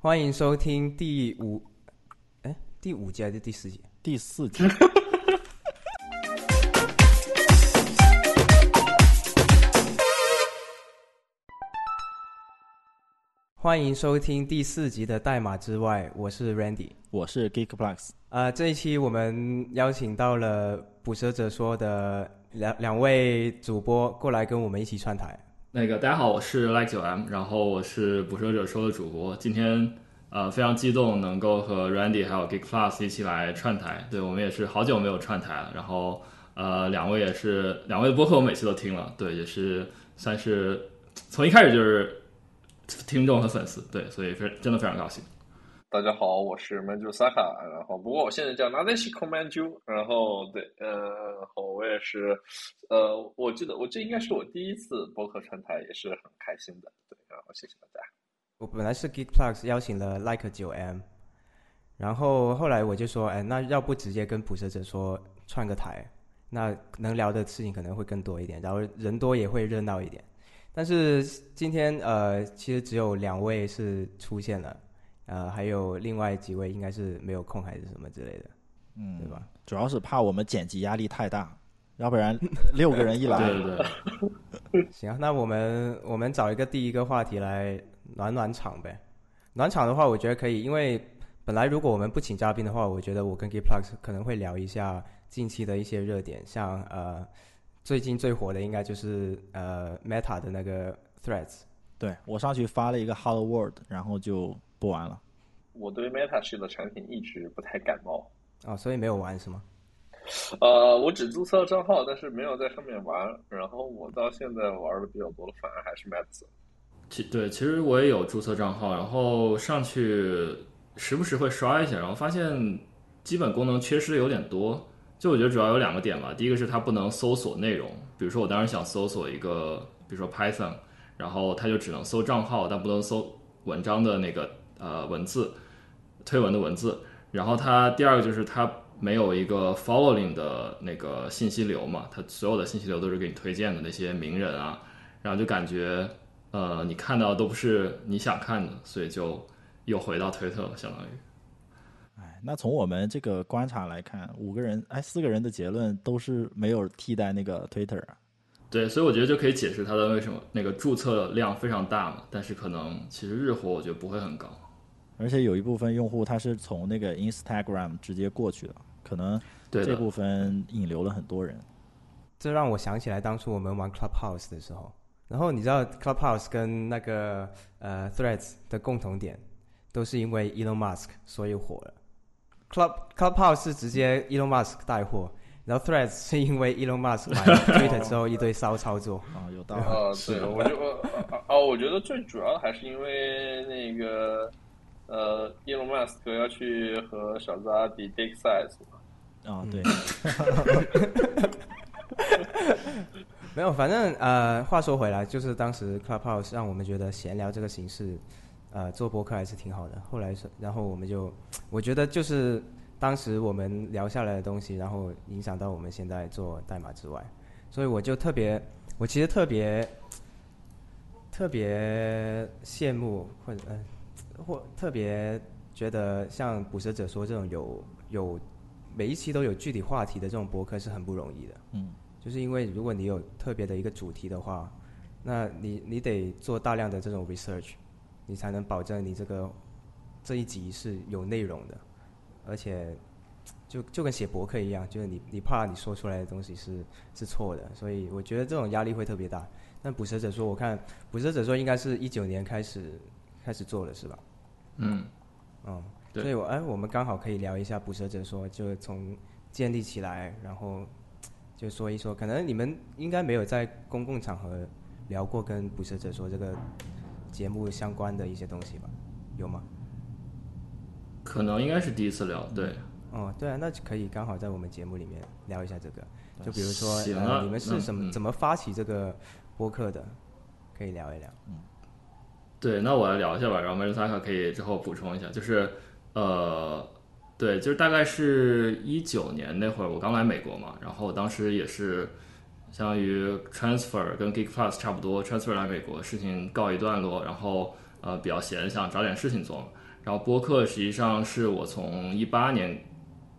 欢迎收听第五，哎，第五集还是第四集？第四集。欢迎收听第四集的代码之外，我是 Randy，我是 Geekplex。呃，这一期我们邀请到了捕蛇者说的两两位主播过来跟我们一起串台。那个大家好，我是 Like 九 M，然后我是捕蛇者说的主播。今天呃非常激动，能够和 Randy 还有 Geek Plus 一起来串台。对我们也是好久没有串台了。然后呃两位也是两位的播客，我每次都听了。对，也是算是从一开始就是听众和粉丝。对，所以非真的非常高兴。大家好，我是 Manju Saka，然后不过我现在叫 Nadeshiko Manju，然后对，呃，然后我也是，呃，我记得我这应该是我第一次播客串台，也是很开心的，对，然后谢谢大家。我本来是 Geekplex 邀请了 Like 九 M，然后后来我就说，哎，那要不直接跟捕蛇者说串个台，那能聊的事情可能会更多一点，然后人多也会热闹一点。但是今天呃，其实只有两位是出现了。呃，还有另外几位应该是没有空还是什么之类的，嗯，对吧？主要是怕我们剪辑压力太大，要不然 六个人一来，对对对。行，那我们我们找一个第一个话题来暖暖场呗。暖场的话，我觉得可以，因为本来如果我们不请嘉宾的话，我觉得我跟 g i p l u x 可能会聊一下近期的一些热点，像呃最近最火的应该就是呃 Meta 的那个 Threads。对我上去发了一个 Hello World，然后就。不玩了，我对 Meta 系的产品一直不太感冒啊，所以没有玩是吗？呃，我只注册了账号，但是没有在上面玩。然后我到现在玩的比较多的，反而还是 Meta。其对，其实我也有注册账号，然后上去时不时会刷一下，然后发现基本功能缺失的有点多。就我觉得主要有两个点吧，第一个是它不能搜索内容，比如说我当时想搜索一个，比如说 Python，然后它就只能搜账号，但不能搜文章的那个。呃，文字推文的文字，然后它第二个就是它没有一个 following 的那个信息流嘛，它所有的信息流都是给你推荐的那些名人啊，然后就感觉呃你看到都不是你想看的，所以就又回到推特了，相当于。哎，那从我们这个观察来看，五个人哎四个人的结论都是没有替代那个 Twitter 啊。对，所以我觉得就可以解释它的为什么那个注册量非常大嘛，但是可能其实日活我觉得不会很高。而且有一部分用户他是从那个 Instagram 直接过去的，可能这部分引流了很多人。这让我想起来当初我们玩 Clubhouse 的时候，然后你知道 Clubhouse 跟那个呃 Threads 的共同点，都是因为 Elon Musk 所以火了。Club Clubhouse 是直接 Elon Musk 带货，然后 Threads 是因为 Elon Musk 买了 Twitter 之后一堆骚操作。啊，有道理。啊，对，我就啊，我觉得最主要的还是因为那个。呃，伊隆马斯克要去和小扎比 Dick Size 啊，对，没有，反正呃，话说回来，就是当时 Clubhouse 让我们觉得闲聊这个形式，呃，做播客还是挺好的。后来是，然后我们就，我觉得就是当时我们聊下来的东西，然后影响到我们现在做代码之外，所以我就特别，我其实特别特别羡慕或者嗯。或特别觉得像捕蛇者说这种有有每一期都有具体话题的这种博客是很不容易的。嗯，就是因为如果你有特别的一个主题的话，那你你得做大量的这种 research，你才能保证你这个这一集是有内容的，而且就就跟写博客一样，就是你你怕你说出来的东西是是错的，所以我觉得这种压力会特别大。但捕蛇者说，我看捕蛇者说应该是一九年开始开始做了是吧？嗯，嗯，所以，我哎，我们刚好可以聊一下捕蛇者说，就从建立起来，然后 就说一说，可能你们应该没有在公共场合聊过跟捕蛇者说这个节目相关的一些东西吧？有吗？可能应该是第一次聊，对。哦，对啊，那就可以刚好在我们节目里面聊一下这个，就比如说，呃，你们是什么怎么发起这个播客的？可以聊一聊。嗯。对，那我来聊一下吧，然后 Marissa 可以之后补充一下。就是，呃，对，就是大概是一九年那会儿，我刚来美国嘛，然后当时也是相当于 transfer 跟 Geek Plus 差不多，transfer 来美国，事情告一段落，然后呃比较闲，想找点事情做，然后播客实际上是我从一八年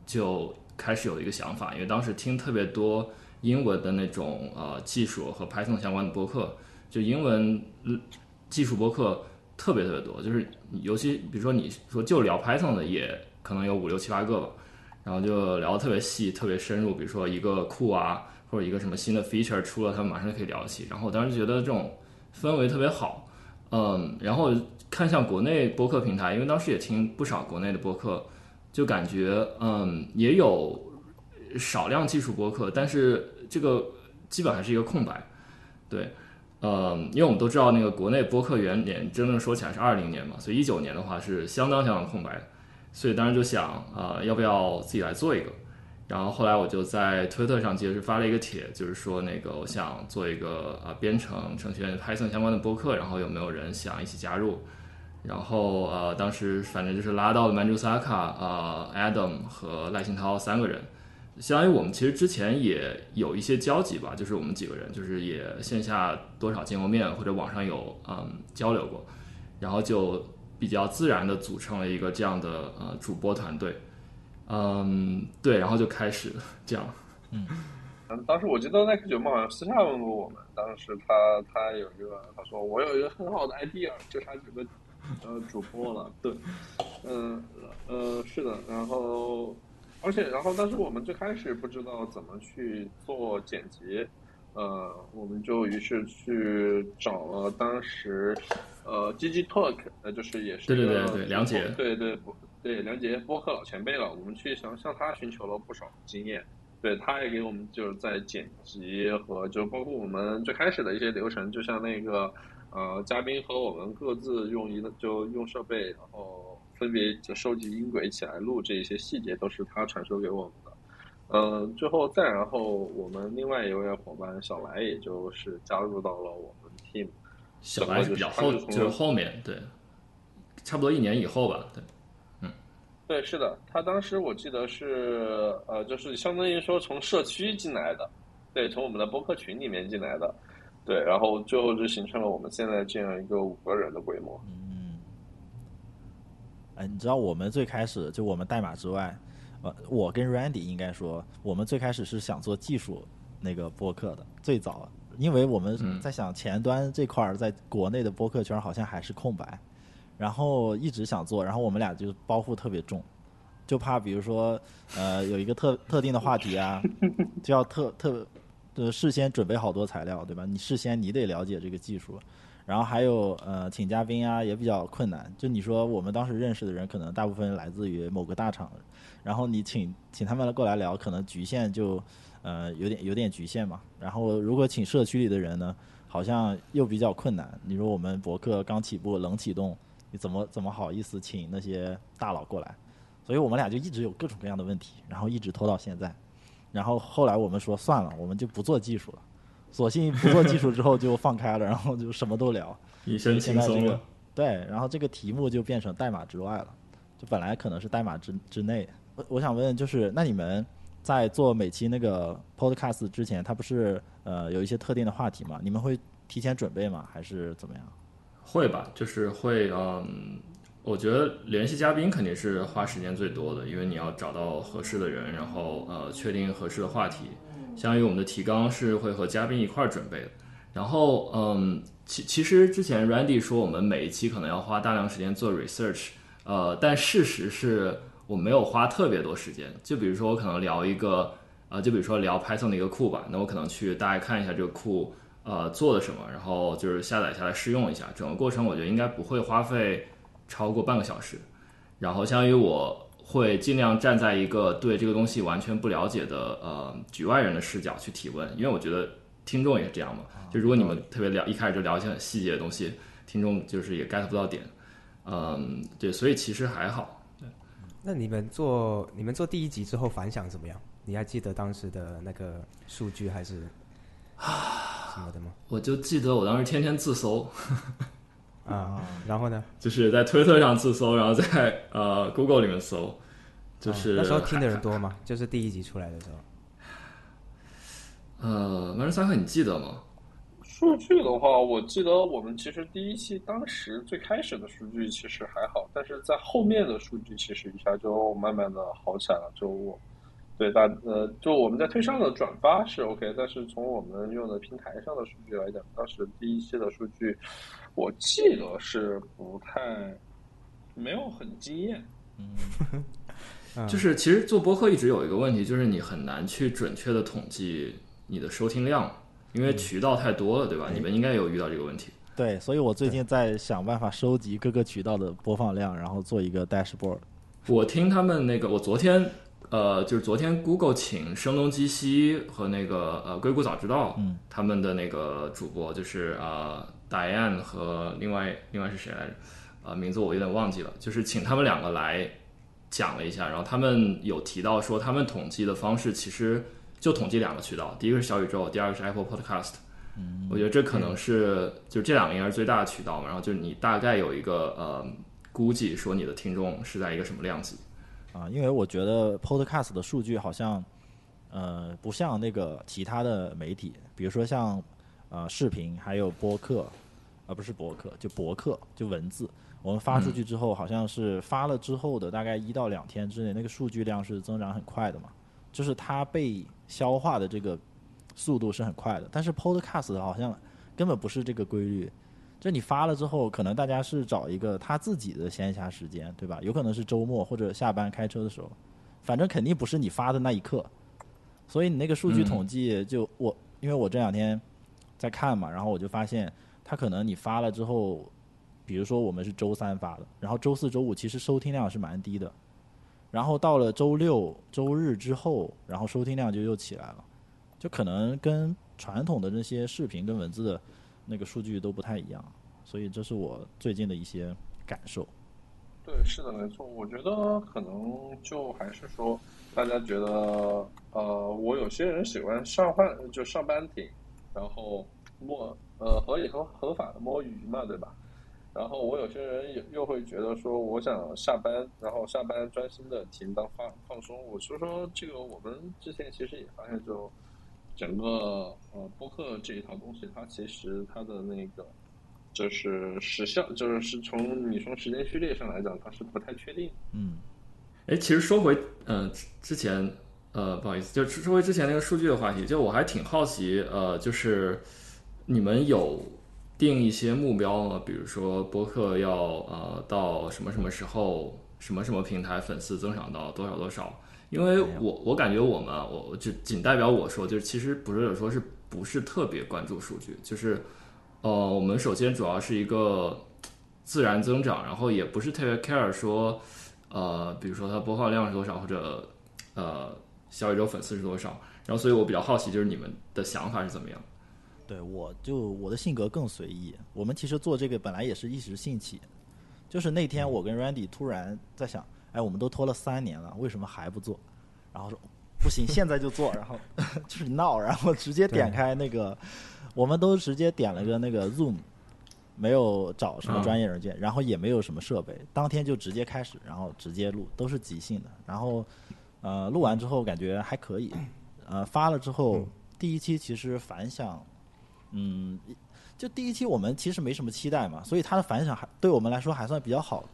就开始有一个想法，因为当时听特别多英文的那种呃技术和 Python 相关的播客，就英文技术播客特别特别多，就是尤其比如说你说就聊 Python 的，也可能有五六七八个吧，然后就聊的特别细、特别深入，比如说一个库啊，或者一个什么新的 feature 出了，他们马上就可以聊起。然后我当时觉得这种氛围特别好。嗯，然后看向国内播客平台，因为当时也听不少国内的播客，就感觉嗯也有少量技术播客，但是这个基本还是一个空白。对，呃，因为我们都知道那个国内播客元年真正说起来是二零年嘛，所以一九年的话是相当相当空白的，所以当时就想啊要不要自己来做一个。然后后来我就在推特上接着发了一个帖，就是说那个我想做一个呃编程程序员 Python 相关的播客，然后有没有人想一起加入？然后呃当时反正就是拉到了 Manjusaka、呃 Adam 和赖新涛三个人，相当于我们其实之前也有一些交集吧，就是我们几个人就是也线下多少见过面或者网上有嗯交流过，然后就比较自然的组成了一个这样的呃主播团队。嗯，对，然后就开始这样。嗯，嗯，当时我记得那个九梦好像私下问过我们，当时他他有一个，他说我有一个很好的 idea，就差几个呃主播了。对，嗯呃是的，然后而且然后但是我们最开始不知道怎么去做剪辑，呃，我们就于是去找了当时呃 G G Talk，呃就是也是对对对对梁杰，对对。对，梁杰播客老前辈了，我们去向向他寻求了不少经验。对，他也给我们就是在剪辑和就包括我们最开始的一些流程，就像那个呃嘉宾和我们各自用一个就用设备，然后分别就收集音轨起来录这些细节，都是他传授给我们的。嗯，最后再然后我们另外一位伙伴小来，也就是加入到了我们 team。小来是比较后，就是后面对，差不多一年以后吧，对。嗯对，是的，他当时我记得是，呃，就是相当于说从社区进来的，对，从我们的播客群里面进来的，对，然后最后就形成了我们现在这样一个五个人的规模。嗯，哎，你知道我们最开始就我们代码之外，呃，我跟 Randy 应该说，我们最开始是想做技术那个播客的，最早，因为我们在想前端这块儿在国内的播客圈好像还是空白。然后一直想做，然后我们俩就包袱特别重，就怕比如说，呃，有一个特特定的话题啊，就要特特，呃，事先准备好多材料，对吧？你事先你得了解这个技术，然后还有呃，请嘉宾啊也比较困难。就你说我们当时认识的人，可能大部分来自于某个大厂，然后你请请他们过来聊，可能局限就呃有点有点局限嘛。然后如果请社区里的人呢，好像又比较困难。你说我们博客刚起步，冷启动。你怎么怎么好意思请那些大佬过来？所以我们俩就一直有各种各样的问题，然后一直拖到现在。然后后来我们说算了，我们就不做技术了，索性不做技术之后就放开了，然后就什么都聊，一身轻松了。对，然后这个题目就变成代码之外了，就本来可能是代码之之内。我我想问，就是那你们在做每期那个 podcast 之前，它不是呃有一些特定的话题吗？你们会提前准备吗？还是怎么样？会吧，就是会，嗯，我觉得联系嘉宾肯定是花时间最多的，因为你要找到合适的人，然后呃确定合适的话题。相当于我们的提纲是会和嘉宾一块儿准备的。然后，嗯，其其实之前 Randy 说我们每一期可能要花大量时间做 research，呃，但事实是我没有花特别多时间。就比如说我可能聊一个，呃，就比如说聊 Python 的一个库吧，那我可能去大概看一下这个库。呃，做了什么？然后就是下载下来试用一下，整个过程我觉得应该不会花费超过半个小时。然后相当于我会尽量站在一个对这个东西完全不了解的呃局外人的视角去提问，因为我觉得听众也是这样嘛。就如果你们特别聊一开始就聊一些很细节的东西，听众就是也 get 不到点。嗯，对，所以其实还好。对。那你们做你们做第一集之后反响怎么样？你还记得当时的那个数据还是？啊。什么的吗？我就记得我当时天天自搜，啊，然后呢？就是在推特上自搜，然后在 呃 Google 里面搜，就是那时候听的人多吗？就是第一集出来的时候。呃，曼彻萨克，你记得吗？数据的话，我记得我们其实第一期当时最开始的数据其实还好，但是在后面的数据其实一下就慢慢的好起来了。就我对大呃，就我们在推上的转发是 OK，但是从我们用的平台上的数据来讲，当时第一期的数据，我记得是不太没有很惊艳。嗯，就是其实做播客一直有一个问题，就是你很难去准确的统计你的收听量，因为渠道太多了，对吧？你们应该有遇到这个问题。对，所以我最近在想办法收集各个渠道的播放量，然后做一个 dashboard。我听他们那个，我昨天呃，就是昨天 Google 请声东击西和那个呃硅谷早知道，嗯，他们的那个主播就是呃 Diane 和另外另外是谁来着？呃，名字我有点忘记了，就是请他们两个来讲了一下，然后他们有提到说，他们统计的方式其实就统计两个渠道，第一个是小宇宙，第二个是 Apple Podcast。嗯，我觉得这可能是就这两个应该是最大的渠道嘛，然后就是你大概有一个呃估计说你的听众是在一个什么量级。啊，因为我觉得 Podcast 的数据好像，呃，不像那个其他的媒体，比如说像呃视频还有播客，而、不是博客，就博客就文字，我们发出去之后，好像是发了之后的大概一到两天之内，那个数据量是增长很快的嘛，就是它被消化的这个速度是很快的，但是 Podcast 好像根本不是这个规律。这你发了之后，可能大家是找一个他自己的闲暇时间，对吧？有可能是周末或者下班开车的时候，反正肯定不是你发的那一刻。所以你那个数据统计就我，因为我这两天在看嘛，然后我就发现，他可能你发了之后，比如说我们是周三发的，然后周四周五其实收听量是蛮低的，然后到了周六周日之后，然后收听量就又起来了，就可能跟传统的那些视频跟文字的。那个数据都不太一样，所以这是我最近的一些感受。对，是的，没错。我觉得可能就还是说，大家觉得，呃，我有些人喜欢上班就上班听，然后摸呃合理合合法的摸鱼嘛，对吧？然后我有些人又又会觉得说，我想下班，然后下班专心的听当放放松。我是说，这个我们之前其实也发现就。整个呃播客这一套东西，它其实它的那个就是时效，就是是从你从时间序列上来讲，它是不太确定。嗯，哎，其实说回嗯之前呃不好意思，就说回之前那个数据的话题，就我还挺好奇呃，就是你们有定一些目标吗？比如说播客要呃到什么什么时候，什么什么平台粉丝增长到多少多少？因为我我感觉我们我就仅代表我说，就是其实不是说是不是特别关注数据，就是呃我们首先主要是一个自然增长，然后也不是特别 care 说呃比如说它播放量是多少或者呃小宇宙粉丝是多少，然后所以我比较好奇就是你们的想法是怎么样？对我就我的性格更随意，我们其实做这个本来也是一时兴起，就是那天我跟 Randy 突然在想。哎，我们都拖了三年了，为什么还不做？然后说不行，现在就做。然后 就是闹，然后直接点开那个，我们都直接点了个那个 Zoom，没有找什么专业软件，然后也没有什么设备，当天就直接开始，然后直接录，都是即兴的。然后呃，录完之后感觉还可以，呃，发了之后第一期其实反响，嗯，就第一期我们其实没什么期待嘛，所以它的反响还对我们来说还算比较好的。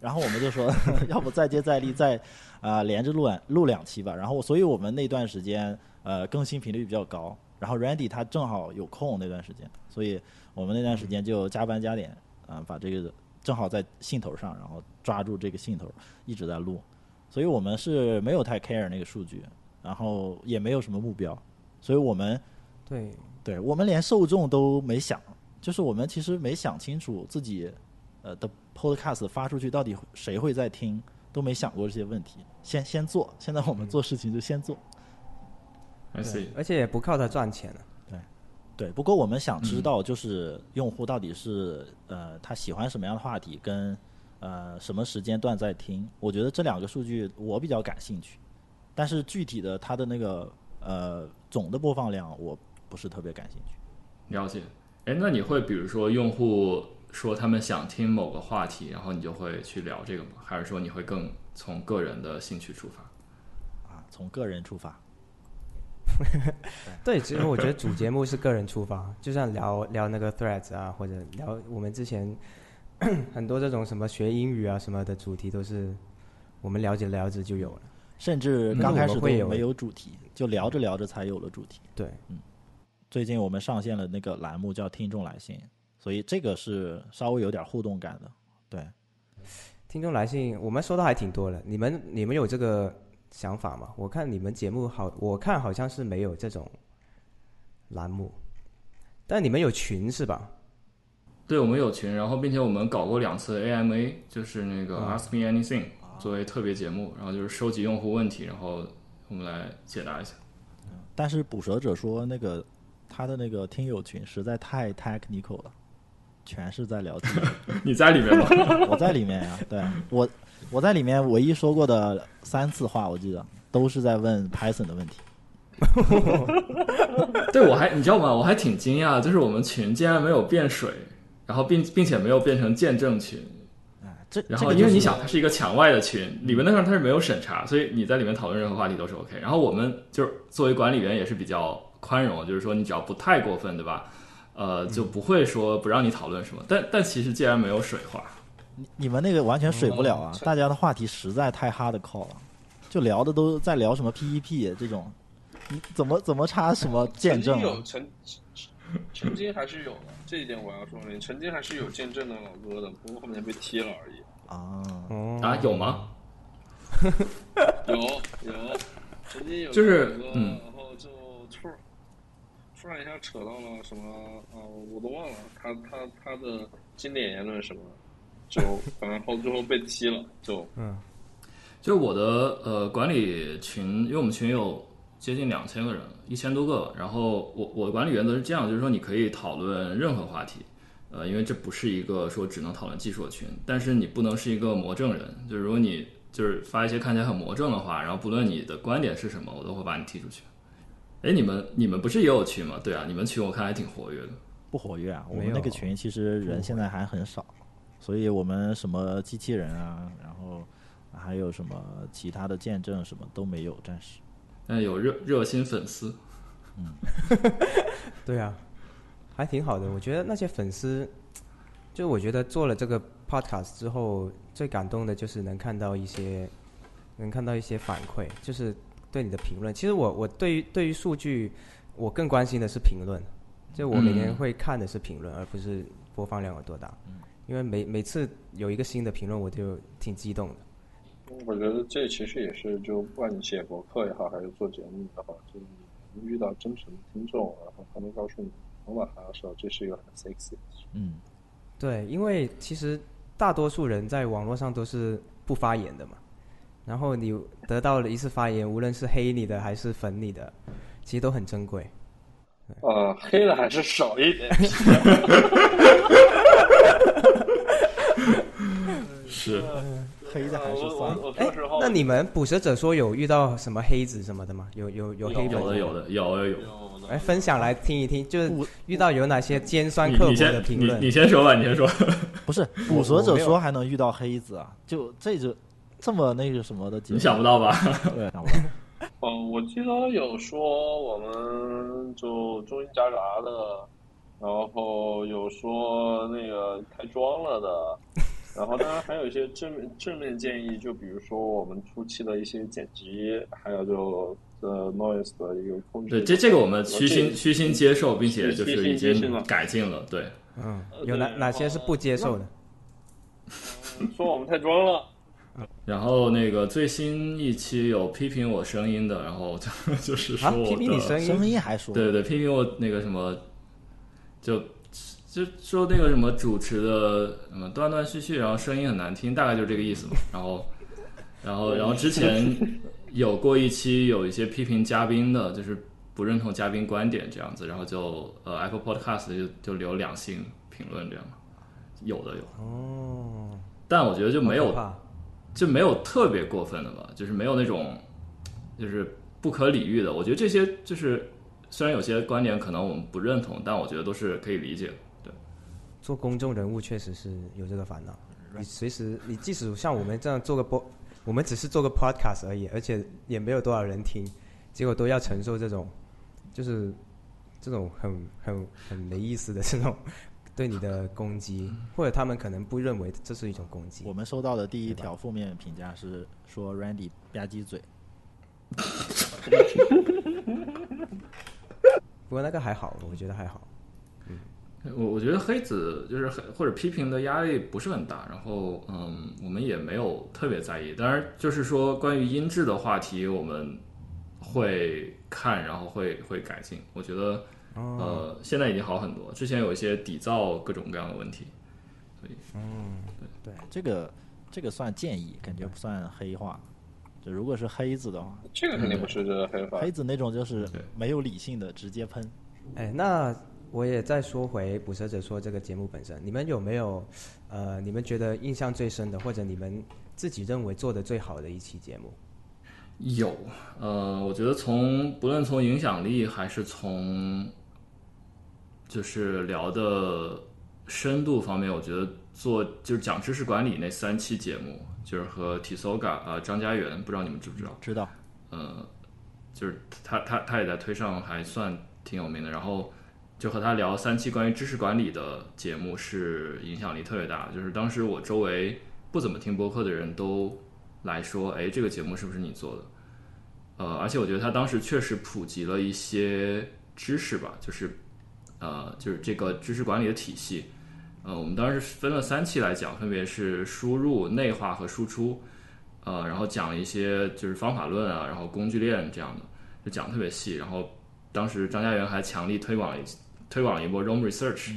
然后我们就说，要不再接再厉，再啊连着录两录两期吧。然后，所以我们那段时间呃更新频率比较高。然后 Randy 他正好有空那段时间，所以我们那段时间就加班加点啊，把这个正好在兴头上，然后抓住这个兴头一直在录。所以我们是没有太 care 那个数据，然后也没有什么目标。所以我们对对，我们连受众都没想，就是我们其实没想清楚自己。呃的 podcast 发出去到底谁会在听，都没想过这些问题。先先做，现在我们做事情就先做。I see，而且也不靠它赚钱了。对，对。不过我们想知道，就是用户到底是呃他喜欢什么样的话题，跟呃什么时间段在听。我觉得这两个数据我比较感兴趣，但是具体的它的那个呃总的播放量我不是特别感兴趣。了解。哎，那你会比如说用户？说他们想听某个话题，然后你就会去聊这个吗？还是说你会更从个人的兴趣出发？啊，从个人出发。对，其实我觉得主节目是个人出发，就像聊聊那个 Threads 啊，或者聊我们之前 很多这种什么学英语啊什么的主题，都是我们聊着聊着就有了。甚至嗯刚开始会有没有主题，就聊着聊着才有了主题。对，最近我们上线了那个栏目叫“听众来信”，所以这个是稍微有点互动感的。对，听众来信我们收到还挺多的，你们你们有这个想法吗？我看你们节目好，我看好像是没有这种栏目，但你们有群是吧？对，我们有群，然后并且我们搞过两次 AMA，就是那个嗯 Ask Me Anything 作为特别节目，然后就是收集用户问题，然后我们来解答一下。但是捕蛇者说那个他的那个听友群实在太 technical 了，全是在聊天。你在里面吗？我在里面呀，对我我在里面唯一说过的三次话，我记得都是在问 Python 的问题。对，我还你知道吗？我还挺惊讶，就是我们群竟然没有变水，然后并并且没有变成见证群。然后因为你想，它是一个墙外的群，理论上它是没有审查，所以你在里面讨论任何话题都是 OK。然后我们就是作为管理员也是比较宽容，就是说你只要不太过分，对吧？呃，就不会说不让你讨论什么。但但其实既然没有水话，你你们那个完全水不了啊！嗯大家的话题实在太 hard core 了，就聊的都在聊什么 PEP 这种，你怎么怎么插什么见证啊曾经有？曾 曾经还是有的，这一点我要说明，曾经还是有见证的老哥的，不过后面被踢了而已。啊，哦啊有吗？有有，曾经有就是然后就突然突然一下扯到了什么呃，我都忘了他他他的经典言论什么，就然后最后被踢了，就嗯就是我的呃管理群，因为我们群有接近两千个人，一千多个。然后我我的管理原则是这样，就是说你可以讨论任何话题，呃，因为这不是一个说只能讨论技术的群，但是你不能是一个魔怔人。就是如果你就是发一些看起来很魔怔的话，然后不论你的观点是什么，我都会把你踢出去。哎，你们你们不是也有群吗？对啊，你们群我看还挺活跃的。不活跃啊！我们那个群其实人现在还很少，所以我们什么机器人啊，然后还有什么其他的见证什么都没有，暂时。但有热热心粉丝，嗯 对啊，还挺好的。我觉得那些粉丝，就我觉得做了这个 podcast 之后，最感动的就是能看到一些，能看到一些反馈，就是对你的评论。其实我我对于对于数据，我更关心的是评论。就我每年嗯会看的是评论，而不是播放量有多大。因为每每次有一个新的评论，我就挺激动的。我觉得这其实也是，就不管你写博客也好，还是做节目也好，就是你遇到真诚的听众，然后他们告诉你方法的时候，这是一个很 sexy 的事。嗯，对，因为其实大多数人在网络上都是不发言的嘛，然后你得到了一次发言，无论是黑你的还是粉你的，其实都很珍贵。呃，黑的还是少一点。是黑的还是我算了。哎那你们捕蛇者说有遇到什么黑子什么的吗？有有有黑粉有的有的有有有。有的哎，分享来听一听，就是遇到有哪些尖酸刻薄你先你的评论你先说吧，你先说。不是捕蛇者说还能遇到黑子啊？就这就这么那个什么的，你想不到吧？对，想不到。哦，我记得有说我们就中英夹杂的，然后有说那个太装了的，然后当然还有一些正面正面建议，就比如说我们初期的一些剪辑，还有就呃 noise 的一个控制。对，这这个我们虚心虚心接受，并且就是已经改进了。对，嗯，呃有哪哪些是不接受的？说我们太装了。然后那个最新一期有批评我声音的，然后就 就是说啊，我的批评你声音声，音还说，对对，批评我那个什么，就就说那个什么主持的什么断断续续，然后声音很难听，大概就是这个意思嘛。然后，然后，然后之前有过一期有一些批评嘉宾的，就是不认同嘉宾观点这样子，然后就呃 Apple Podcast 就就留两星评论这样，有的有，哦，但我觉得就没有就没有特别过分的吧，就是没有那种就是不可理喻的。我觉得这些就是虽然有些观点可能我们不认同，但我觉得都是可以理解的。对，做公众人物确实是有这个烦恼。你随时，你即使像我们这样做个播，我们只是做个 podcast 而已，而且也没有多少人听。结果都要承受这种，就是这种很很很没意思的这种 对你的攻击，或者他们可能不认为这是一种攻击我。们收到的第一条负面评价是说 Randy 吧唧嘴，不过那个还好，我觉得还好。我我觉得黑子就是黑或者批评的压力不是很大，然后嗯，我们也没有特别在意。当然，就是说关于音质的话题，我们会看，然后会会改进。我觉得呃，现在已经好很多，之前有一些底噪各种各样的问题。所以嗯对对这个这个算建议，感觉不算黑化。就如果是黑子的话，这个肯定不是这黑话。黑子那种就是没有理性的直接喷。哎，那我也再说回捕蛇者说这个节目本身，你们有没有呃，你们觉得印象最深的，或者你们自己认为做的最好的一期节目？有，呃，我觉得从不论从影响力还是从就是聊的深度方面，我觉得做就是讲知识管理那三期节目，就是和 Tisoga 啊、张家元，不知道你们知不知道？知道，呃，就是他他他也在推上还算挺有名的，然后就和他聊三期关于知识管理的节目是影响力特别大，就是当时我周围不怎么听播客的人都来说，哎，这个节目是不是你做的？呃，而且我觉得他当时确实普及了一些知识吧，就是呃，就是这个知识管理的体系。呃，我们当时分了三期来讲，分别是输入、内化和输出。呃，然后讲一些就是方法论啊，然后工具链这样的，就讲特别细。然后当时张家元还强力推广了一推广了一波 Roam Research，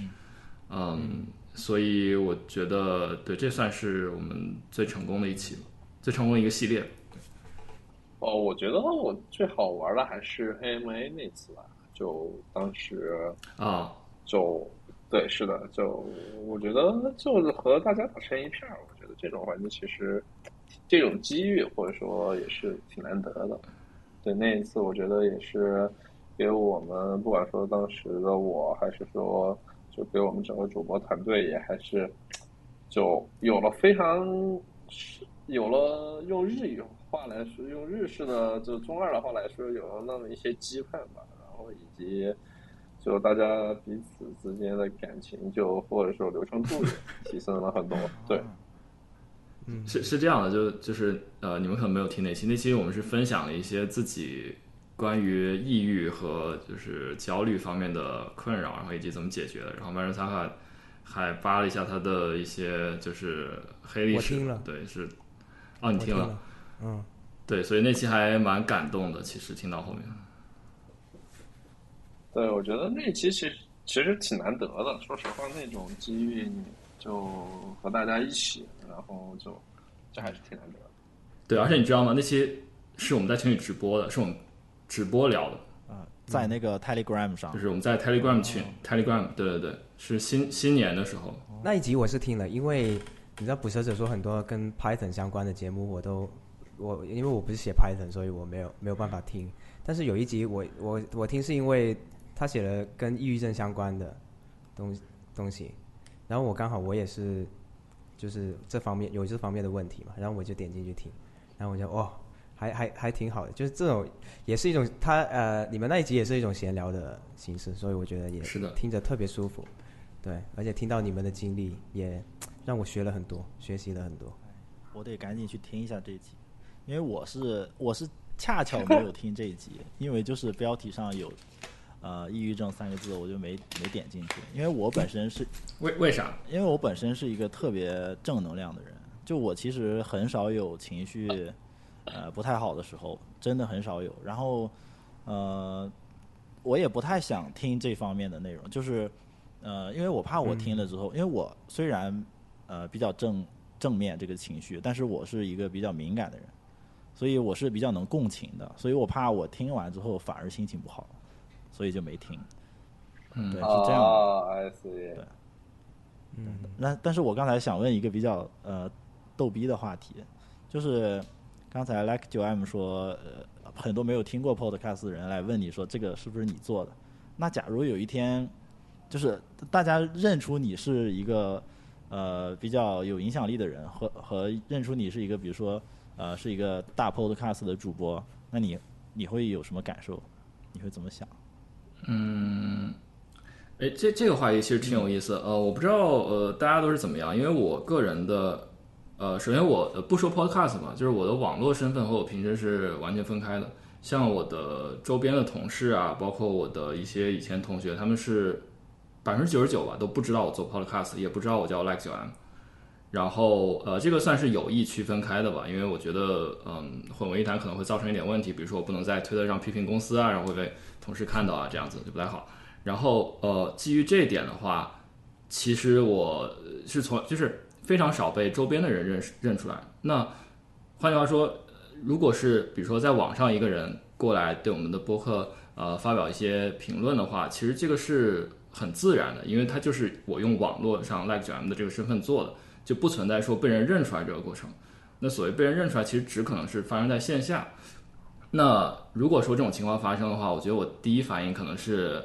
嗯，所以我觉得对，这算是我们最成功的一期，最成功的一个系列。哦，我觉得我最好玩的还是 AMA 那次吧，就当时啊，就对，是的，就我觉得就是和大家打成一片儿，我觉得这种环境其实这种机遇或者说也是挺难得的。对，那一次我觉得也是给我们不管说当时的我，还是说就给我们整个主播团队，也还是就有了非常有了用日语话来说，用日式的就中二的话来说，有了那么一些羁绊吧，然后以及。就大家彼此之间的感情，就或者说流畅度也 提升了很多。对，嗯是是这样的，就就是呃，你们可能没有听那期，那期我们是分享了一些自己关于抑郁和就是焦虑方面的困扰，然后以及怎么解决的。然后曼人萨卡还扒了一下他的一些就是黑历史，对，是哦，你听了，了，嗯，对，所以那期还蛮感动的。其实听到后面，对，我觉得那期其实其实挺难得的。说实话，那种机遇就和大家一起，然后就这还是挺难得的。对，而且你知道吗？那期是我们在群里直播的，是我们直播聊的。啊，在那个 Telegram 上就，是我们在 Telegram 群、Telegram，对对对，是新新年的时候，那一集我是听了，因为你知道捕蛇者说很多跟 Python 相关的节目，我都我因为我不是写 Python，所以我没有没有办法听。但是有一集我我我听是因为他写了跟抑郁症相关的东东西，然后我刚好我也是就是这方面有这方面的问题嘛，然后我就点进去听，然后我就哦。还还还挺好的，就是这种也是一种他呃，你们那一集也是一种闲聊的形式，所以我觉得也是的听着特别舒服。对，而且听到你们的经历，也让我学了很多，学习了很多。我得赶紧去听一下这一集，因为我是我是恰巧没有听这一集，因为就是标题上有呃抑郁症三个字，我就没没点进去，因为我本身是 为为啥？因为我本身是一个特别正能量的人，就我其实很少有情绪呃不太好的时候，真的很少有。然后呃，我也不太想听这方面的内容，就是呃，因为我怕我听了之后，因为我虽然呃比较正正面这个情绪，但是我是一个比较敏感的人，所以我是比较能共情的，所以我怕我听完之后反而心情不好，所以就没听。嗯对，是这样的。对那但是我刚才想问一个比较呃逗逼的话题，就是刚才 Like 九 M 说，呃，很多没有听过 Podcast 的人来问你说这个是不是你做的？那假如有一天，就是大家认出你是一个呃比较有影响力的人，和和认出你是一个比如说呃是一个大 Podcast 的主播，那你你会有什么感受？你会怎么想？嗯，哎，这这个话题其实挺有意思。呃，我不知道呃大家都是怎么样，因为我个人的呃，首先我呃不说 podcast 嘛，就是我的网络身份和我平时是完全分开的。像我的周边的同事啊，包括我的一些以前同学，他们是百分之九十九吧都不知道我做 podcast，也不知道我叫 Like 九 M。然后呃，这个算是有意区分开的吧，因为我觉得嗯混为一谈可能会造成一点问题，比如说我不能在推特上批评公司啊，然后会被同事看到啊，这样子就不太好。然后呃，基于这一点的话，其实我是从就是非常少被周边的人认识认出来。那换句话说，如果是比如说在网上一个人过来对我们的播客呃发表一些评论的话，其实这个是很自然的，因为他就是我用网络上 Like 九 M 的这个身份做的。就不存在说被人认出来这个过程。那所谓被人认出来，其实只可能是发生在线下。那如果说这种情况发生的话，我觉得我第一反应可能是，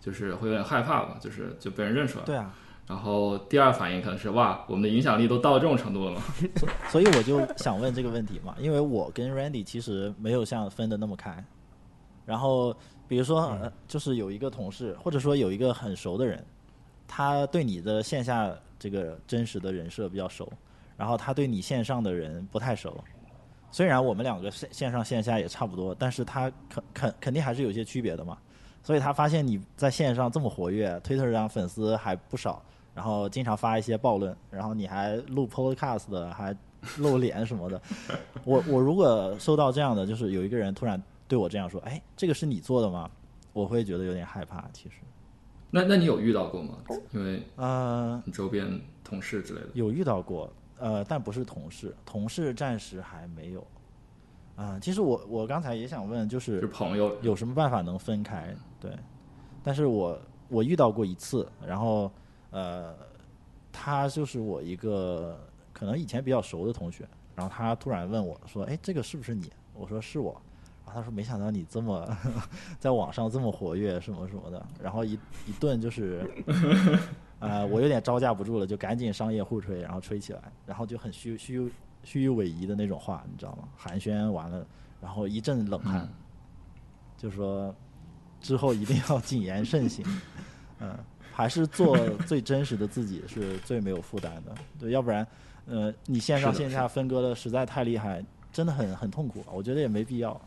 就是会有点害怕吧，就是就被人认出来。对啊。然后第二反应可能是哇，我们的影响力都到这种程度了吗？所以我就想问这个问题嘛，因为我跟 Randy 其实没有像分的那么开。然后比如说，就是有一个同事，或者说有一个很熟的人，他对你的线下。这个真实的人设比较熟，然后他对你线上的人不太熟。虽然我们两个线线上线下也差不多，但是他肯肯肯定还是有些区别的嘛。所以他发现你在线上这么活跃，Twitter 上粉丝还不少，然后经常发一些暴论，然后你还录 Podcast 的，还露脸什么的。我我如果收到这样的，就是有一个人突然对我这样说：“哎，这个是你做的吗？”我会觉得有点害怕，其实。那那你有遇到过吗？因为呃，你周边同事之类的有遇到过，呃，但不是同事，同事暂时还没有。啊，其实我我刚才也想问，就是是朋友有什么办法能分开？对，但是我我遇到过一次，然后呃，他就是我一个可能以前比较熟的同学，然后他突然问我说：“哎，这个是不是你？”我说：“是我。”然后他说：“没想到你这么 在网上这么活跃，什么什么的。”然后一一顿就是，呃，我有点招架不住了，就赶紧商业互吹，然后吹起来，然后就很虚虚虚伪仪的那种话，你知道吗？寒暄完了，然后一阵冷汗，就说之后一定要谨言慎行，嗯，还是做最真实的自己是最没有负担的，对，要不然，呃，你线上线下分割的实在太厉害，真的很很痛苦，我觉得也没必要。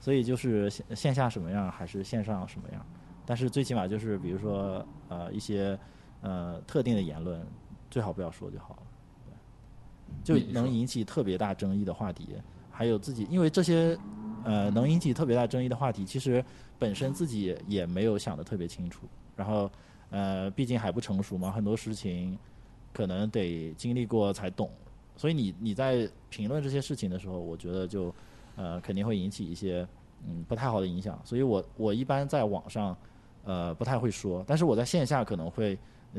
所以就是线线下什么样还是线上什么样，但是最起码就是比如说呃一些呃特定的言论最好不要说就好了，对就能引起特别大争议的话题，还有自己因为这些呃能引起特别大争议的话题，其实本身自己也没有想的特别清楚，然后呃毕竟还不成熟嘛，很多事情可能得经历过才懂，所以你你在评论这些事情的时候，我觉得就。呃，肯定会引起一些嗯不太好的影响，所以我我一般在网上呃不太会说，但是我在线下可能会，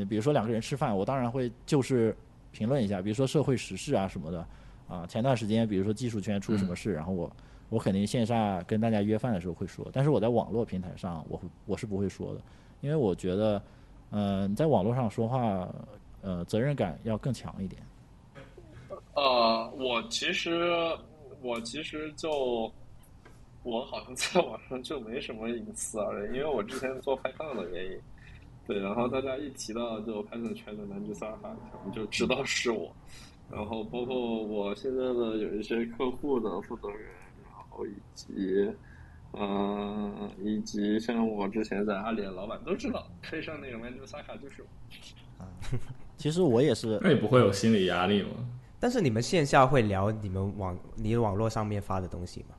比如说两个人吃饭，我当然会就是评论一下，比如说社会时事啊什么的。啊，前段时间比如说技术圈出什么事，然后我我肯定线下跟大家约饭的时候会说，但是我在网络平台上我会我是不会说的，因为我觉得嗯在网络上说话呃责任感要更强一点。呃，我其实。我其实就，我好像 在网上就没什么隐私啊，因为我之前做拍档的原因，对，然后大家一提到就 Python 圈的南极萨尔法，可能就知道是我，然后包括我现在的有一些客户的负责人，然后以及，嗯，以及像我之前在阿里的老板都知道，配上那个南极萨卡就是我。啊，其实我也是，那你不会有心理压力吗？但是你们线下会聊你们网你网络上面发的东西吗？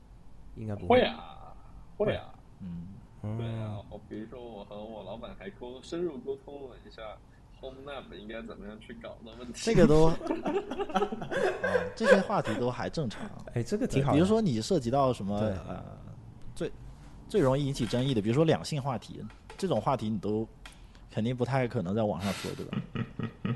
应该不会啊，会啊，嗯，对啊。我比如说，我和我老板还沟深入沟通了一下 Home Lab 应该怎么样去搞的问题。这个都，这些话题都还正常。哎，这个挺好。比如说你涉及到什么呃，最最容易引起争议的，比如说两性话题，这种话题你都肯定不太可能在网上说，对吧？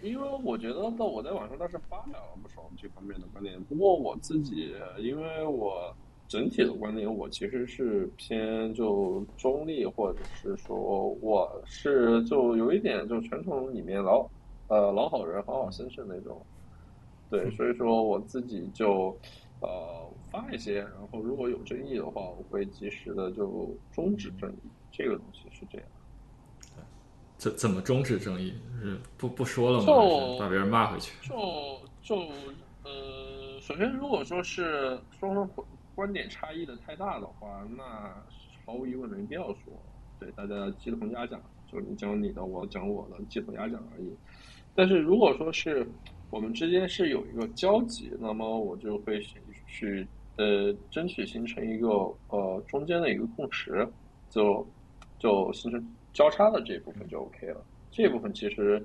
因为我觉得，那我在网上倒是发表了不少这方面的观点。不过我自己，因为我整体的观点，我其实是偏就中立，或者是说我是就有一点就传统里面老呃老好人好好先生那种。对，所以说我自己就呃发一些，然后如果有争议的话，我会及时的就终止争议。这个东西是这样。怎怎么终止争议？是不不说了吗？就把别人骂回去？就就呃，首先如果说是双方观观点差异的太大的话，那毫无疑问没必要说，对大家鸡同鸭讲，就你讲你的，我讲我的，鸡同鸭讲而已。但是如果说是我们之间是有一个交集，那么我就会去呃争取形成一个呃中间的一个共识，就就形成交叉的这一部分就 OK 了。这一部分其实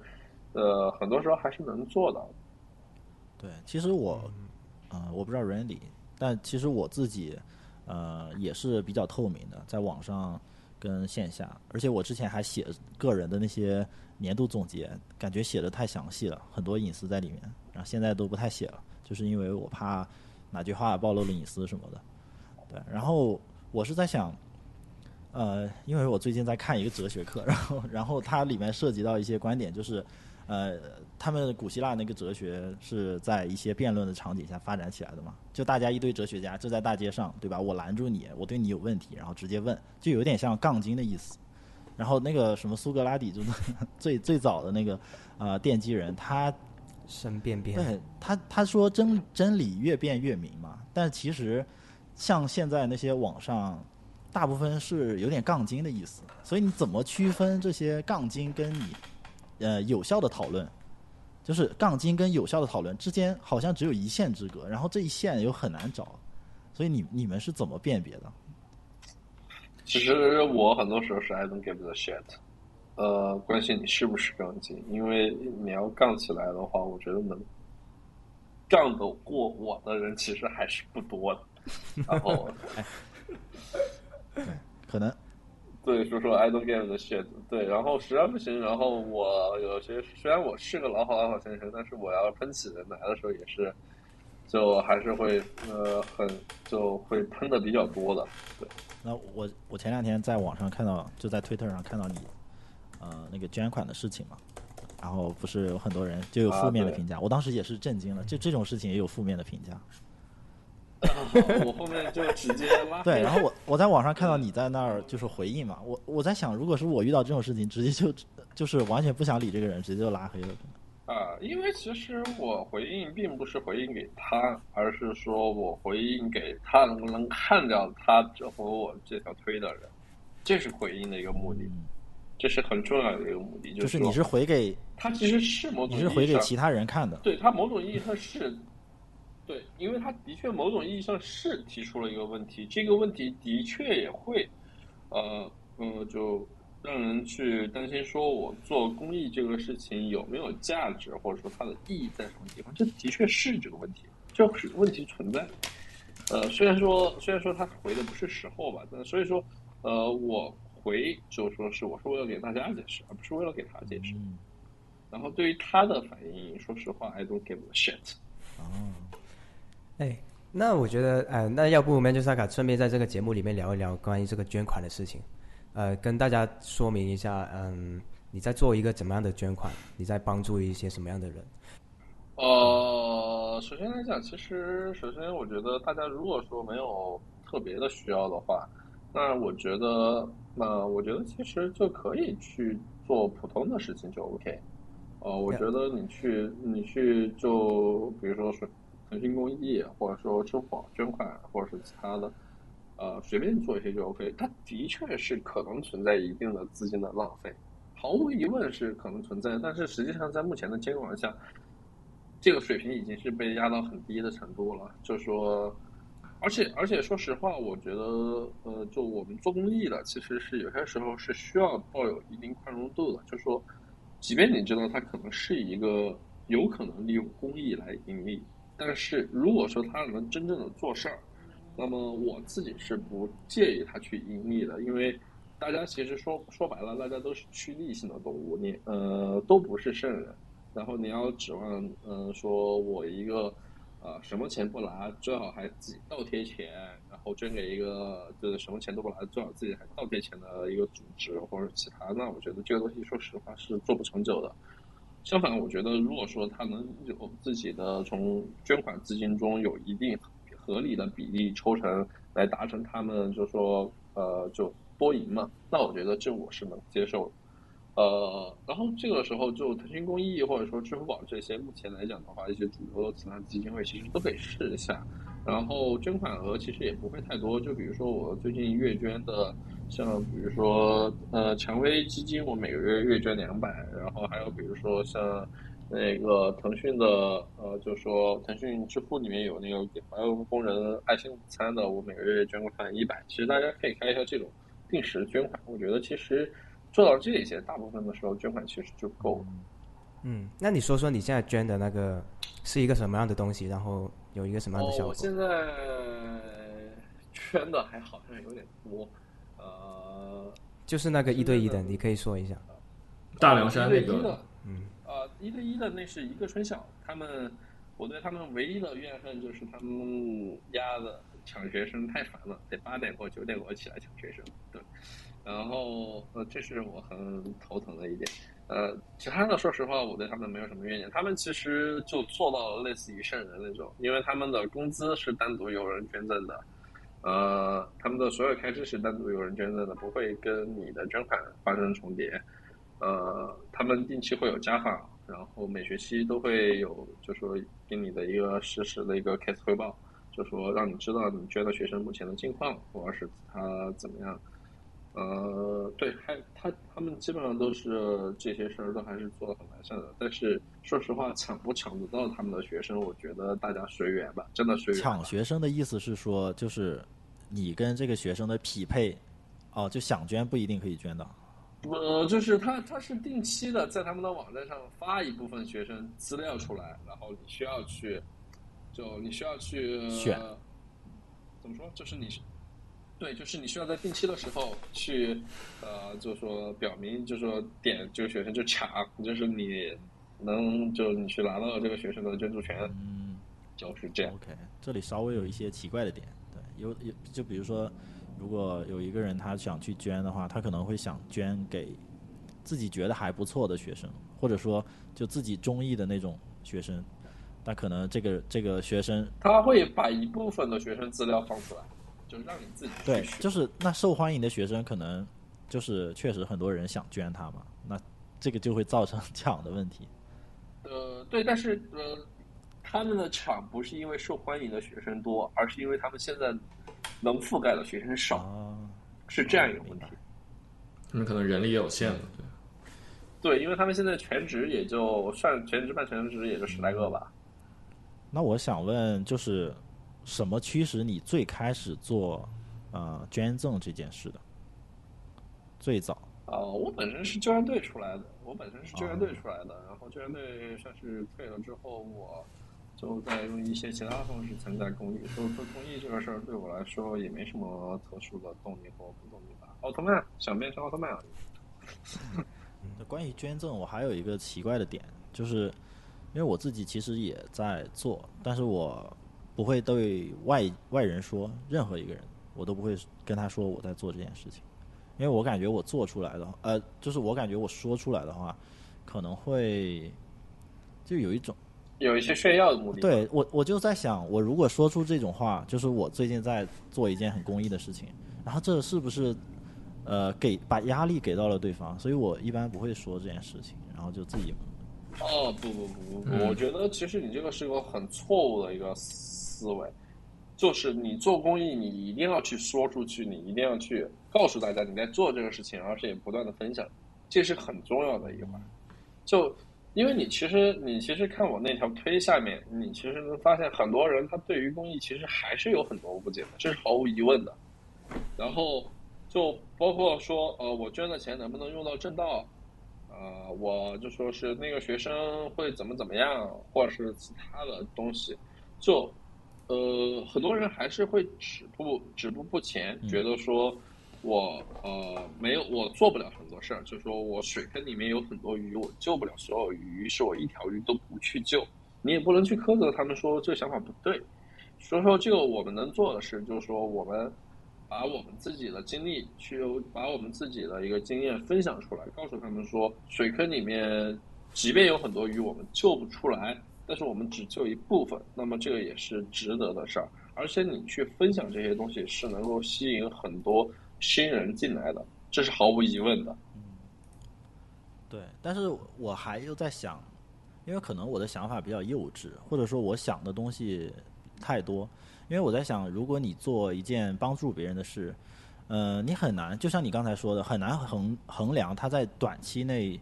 呃很多时候还是能做到的。对，其实我，呃，我不知道 Randy，但其实我自己，呃，也是比较透明的，在网上跟线下，而且我之前还写个人的那些年度总结，感觉写的太详细了，很多隐私在里面，然后现在都不太写了，就是因为我怕哪句话暴露了隐私什么的。对，然后我是在想，呃，因为我最近在看一个哲学课，然后然后它里面涉及到一些观点，就是呃，他们古希腊那个哲学是在一些辩论的场景下发展起来的嘛？就大家一堆哲学家就在大街上，对吧？我拦住你，我对你有问题，然后直接问，就有点像杠精的意思。然后那个什么苏格拉底，就是最最早的那个呃奠基人，他申辩辩，对他他说真真理越辩越明嘛，但其实像现在那些网上大部分是有点杠精的意思，所以你怎么区分这些杠精跟你呃有效的讨论？就是杠精跟有效的讨论之间好像只有一线之隔，然后这一线又很难找，所以你你们是怎么辨别的？其实我很多时候是 I don't give a shit，呃，关心你是不是杠精，因为你要杠起来的话，我觉得能杠得过我的人其实还是不多的。然后，可能对，说说 I don't give a shit，对，然后实在不行，然后我有些虽然我是个老好老好先生，但是我要喷起人来的时候也是，就还是会呃很就会喷的比较多的，对。那我我前两天在网上看到，就在推特上看到你，呃，那个捐款的事情嘛，然后不是有很多人就有负面的评价，我当时也是震惊了，就这种事情也有负面的评价。我后面就直接拉对，然后我我在网上看到你在那儿就是回应嘛，我我在想，如果是我遇到这种事情，直接就就是完全不想理这个人，直接就拉黑了。啊，因为其实我回应并不是回应给他，而是说我回应给他能不能看掉他这回我这条推的人，这是回应的一个目的，嗯，这是很重要的一个目的，就是你是回给他其实是某种你是意义上回给其他人看的，对他某种意义上是，对，因为他的确某种意义上是提出了一个问题，这个问题的确也会，呃，嗯，就让人去担心，说我做公益这个事情有没有价值，或者说它的意义在什么地方？这的确是这个问题，就是问题存在。呃，虽然说虽然说他回的不是时候吧，但所以说，呃，我回就说是我是为了给大家解释，而不是为了给他解释。嗯，然后对于他的反应，说实话，I don't give a shit。哦，哎，那我觉得，呃，那要不 Man 萨卡顺便在这个节目里面聊一聊关于这个捐款的事情，呃，跟大家说明一下，嗯，你在做一个怎么样的捐款，你在帮助一些什么样的人？呃，首先来讲，其实首先我觉得大家如果说没有特别的需要的话，那我觉得，那我觉得其实就可以去做普通的事情就 OK。呃，我觉得你去你去就比如说是腾讯公益，或者说支付宝捐款，或者是其他的，呃，随便做一些就 OK。它的确是可能存在一定的资金的浪费，毫无疑问是可能存在，但是实际上在目前的监管下。这个水平已经是被压到很低的程度了，就说，而且而且说实话，我觉得，呃，就我们做公益的，其实是有些时候是需要抱有一定宽容度的，就说，即便你知道它可能是一个有可能利用公益来盈利，但是如果说他能真正的做事儿，那么我自己是不介意他去盈利的，因为大家其实说说白了，大家都是趋利性的动物，你呃都不是圣人。然后你要指望，嗯、说我一个，呃，什么钱不拿，最好还自己倒贴钱，然后捐给一个就是什么钱都不拿，最好自己还倒贴钱的一个组织或者其他，那我觉得这个东西说实话是做不长久的。相反，我觉得如果说他能有自己的从捐款资金中有一定合理的比例抽成来达成他们就说呃就多赢嘛，那我觉得这我是能接受的。呃，然后这个时候就腾讯公益或者说支付宝这些，目前来讲的话，一些主流的慈善基金会其实都可以试一下。然后捐款额其实也不会太多，就比如说我最近月捐的，像比如说呃蔷薇基金，我每个月月捐两百，然后还有比如说像那个腾讯的呃，就说腾讯支付里面有那个给白俄工人爱心午餐的，我每个月捐款一百。其实大家可以开一下这种定时捐款，我觉得其实。做到这些，大部分的时候捐款其实就够了。嗯，那你说说你现在捐的那个是一个什么样的东西？然后有一个什么样的效果？我现在捐的还好像有点多，呃，就是那个一对一的，你可以说一下。大凉山那个，嗯，呃，一对一的那是一个春晓，他们，我对他们唯一的怨恨就是他们压的抢学生太烦了，得八点或九点我起来抢学生，对。然后，呃，这是我很头疼的一点。呃，其他的，说实话，我对他们没有什么怨言。他们其实就做到了类似于圣人那种，因为他们的工资是单独有人捐赠的，呃，他们的所有开支是单独有人捐赠的，不会跟你的捐款发生重叠。呃，他们定期会有家访，然后每学期都会有，就说给你的一个实时的一个 case 汇报，就说让你知道你捐的学生目前的近况，或者是他怎么样。呃，对，还他他们基本上都是这些事儿都还是做的很完善的。但是说实话，抢不抢得到他们的学生，我觉得大家随缘吧，真的随缘。抢学生的意思是说，就是你跟这个学生的匹配，哦，就想捐不一定可以捐到。呃，就是他他是定期的在他们的网站上发一部分学生资料出来，然后你需要去，就你需要去选，怎么说？就是你。对，就是你需要在定期的时候去，呃，就是说表明，就是说点这个学生就抢，就是你能就你去拿到这个学生的捐助权，嗯，就是这样。OK，这里稍微有一些奇怪的点，对，有有就比如说，如果有一个人他想去捐的话，他可能会想捐给自己觉得还不错的学生，或者说就自己中意的那种学生，但可能这个这个学生他会把一部分的学生资料放出来。就让你自己对，就是那受欢迎的学生，可能就是确实很多人想捐他嘛，那这个就会造成抢的问题。呃，对，但是呃，他们的抢不是因为受欢迎的学生多，而是因为他们现在能覆盖的学生少，是这样一个问题。他们可能人力也有限了，对。对，因为他们现在全职也就算全职半全职也就十来个吧。那我想问，就是。什么驱使你最开始做呃捐赠这件事的？最早啊，我本身是救援队出来的，我本身是救援队出来的，然后救援队算是退了之后，我就在用一些其他方式参加公益。做做公益这个事儿对我来说也没什么特殊的动力和不动力吧。奥特曼想变成奥特曼而已。那关于捐赠，我还有一个奇怪的点，就是因为我自己其实也在做，但是我。不会对外外人说，任何一个人，我都不会跟他说我在做这件事情，因为我感觉我做出来的，呃，就是我感觉我说出来的话，可能会就有一种有一些炫耀的目的。对我，我就在想，我如果说出这种话，就是我最近在做一件很公益的事情，然后这是不是呃给把压力给到了对方？所以我一般不会说这件事情，然后就自己。哦不不不不不，我觉得其实你这个是个很错误的一个。思思维就是你做公益，你一定要去说出去，你一定要去告诉大家你在做这个事情，而且也不断的分享，这是很重要的一环。就因为你其实你其实看我那条推下面，你其实能发现很多人他对于公益其实还是有很多误解的，这是毫无疑问的。然后就包括说呃，我捐的钱能不能用到正道？呃，我就说是那个学生会怎么怎么样，或者是其他的东西，就。呃，很多人还是会止步止步不前，觉得说，我呃没有我做不了很多事儿，就说我水坑里面有很多鱼，我救不了所有鱼，于是我一条鱼都不去救。你也不能去苛责他们说这个想法不对。所以说，这个我们能做的事，就是说我们把我们自己的经历去把我们自己的一个经验分享出来，告诉他们说，水坑里面即便有很多鱼，我们救不出来。但是我们只救一部分，那么这个也是值得的事儿，而且你去分享这些东西是能够吸引很多新人进来的，这是毫无疑问的。嗯对，但是我还又在想，因为可能我的想法比较幼稚，或者说我想的东西太多。因为我在想，如果你做一件帮助别人的事，呃，你很难，就像你刚才说的，很难衡衡量他在短期内，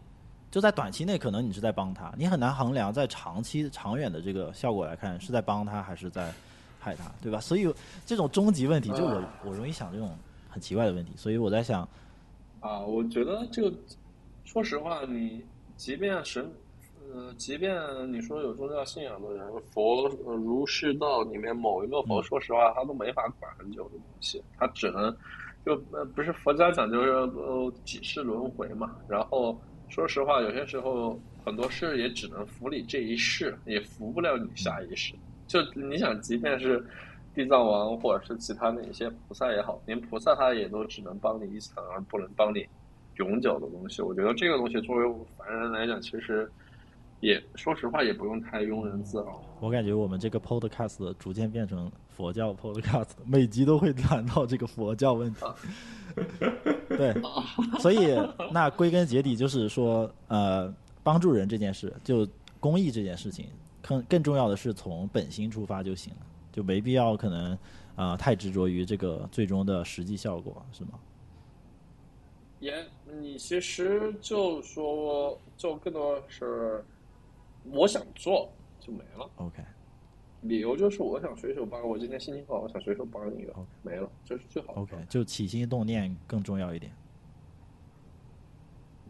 就在短期内可能你是在帮他，你很难衡量在长期长远的这个效果来看是在帮他还是在害他，对吧？所以这种终极问题，就我我容易想这种很奇怪的问题，所以我在想，啊，我觉得这个，说实话，你即便神，呃，即便你说有宗教信仰的人，佛呃儒释道里面某一个佛，说实话，他都没法管很久的东西，他只能就呃不是佛家讲究呃几世轮回嘛，然后说实话，有些时候很多事也只能服你这一世，也服不了你下一世。就你想，即便是地藏王或者是其他的一些菩萨也好，连菩萨他也都只能帮你一层，而不能帮你永久的东西。我觉得这个东西作为凡人来讲，其实也说实话也不用太庸人自扰。我感觉我们这个 podcast 逐渐变成佛教 podcast，每集都会谈到这个佛教问题。对，所以那归根结底就是说，呃，帮助人这件事，就公益这件事情，更更重要的是从本心出发就行了，就没必要可能啊、太执着于这个最终的实际效果，是吗？也，你其实就说，就更多是我想做就没了。OK，理由就是我想随手帮，我今天心情不好，我想随手帮你一个没了，这是最好的 OK，就起心动念更重要一点。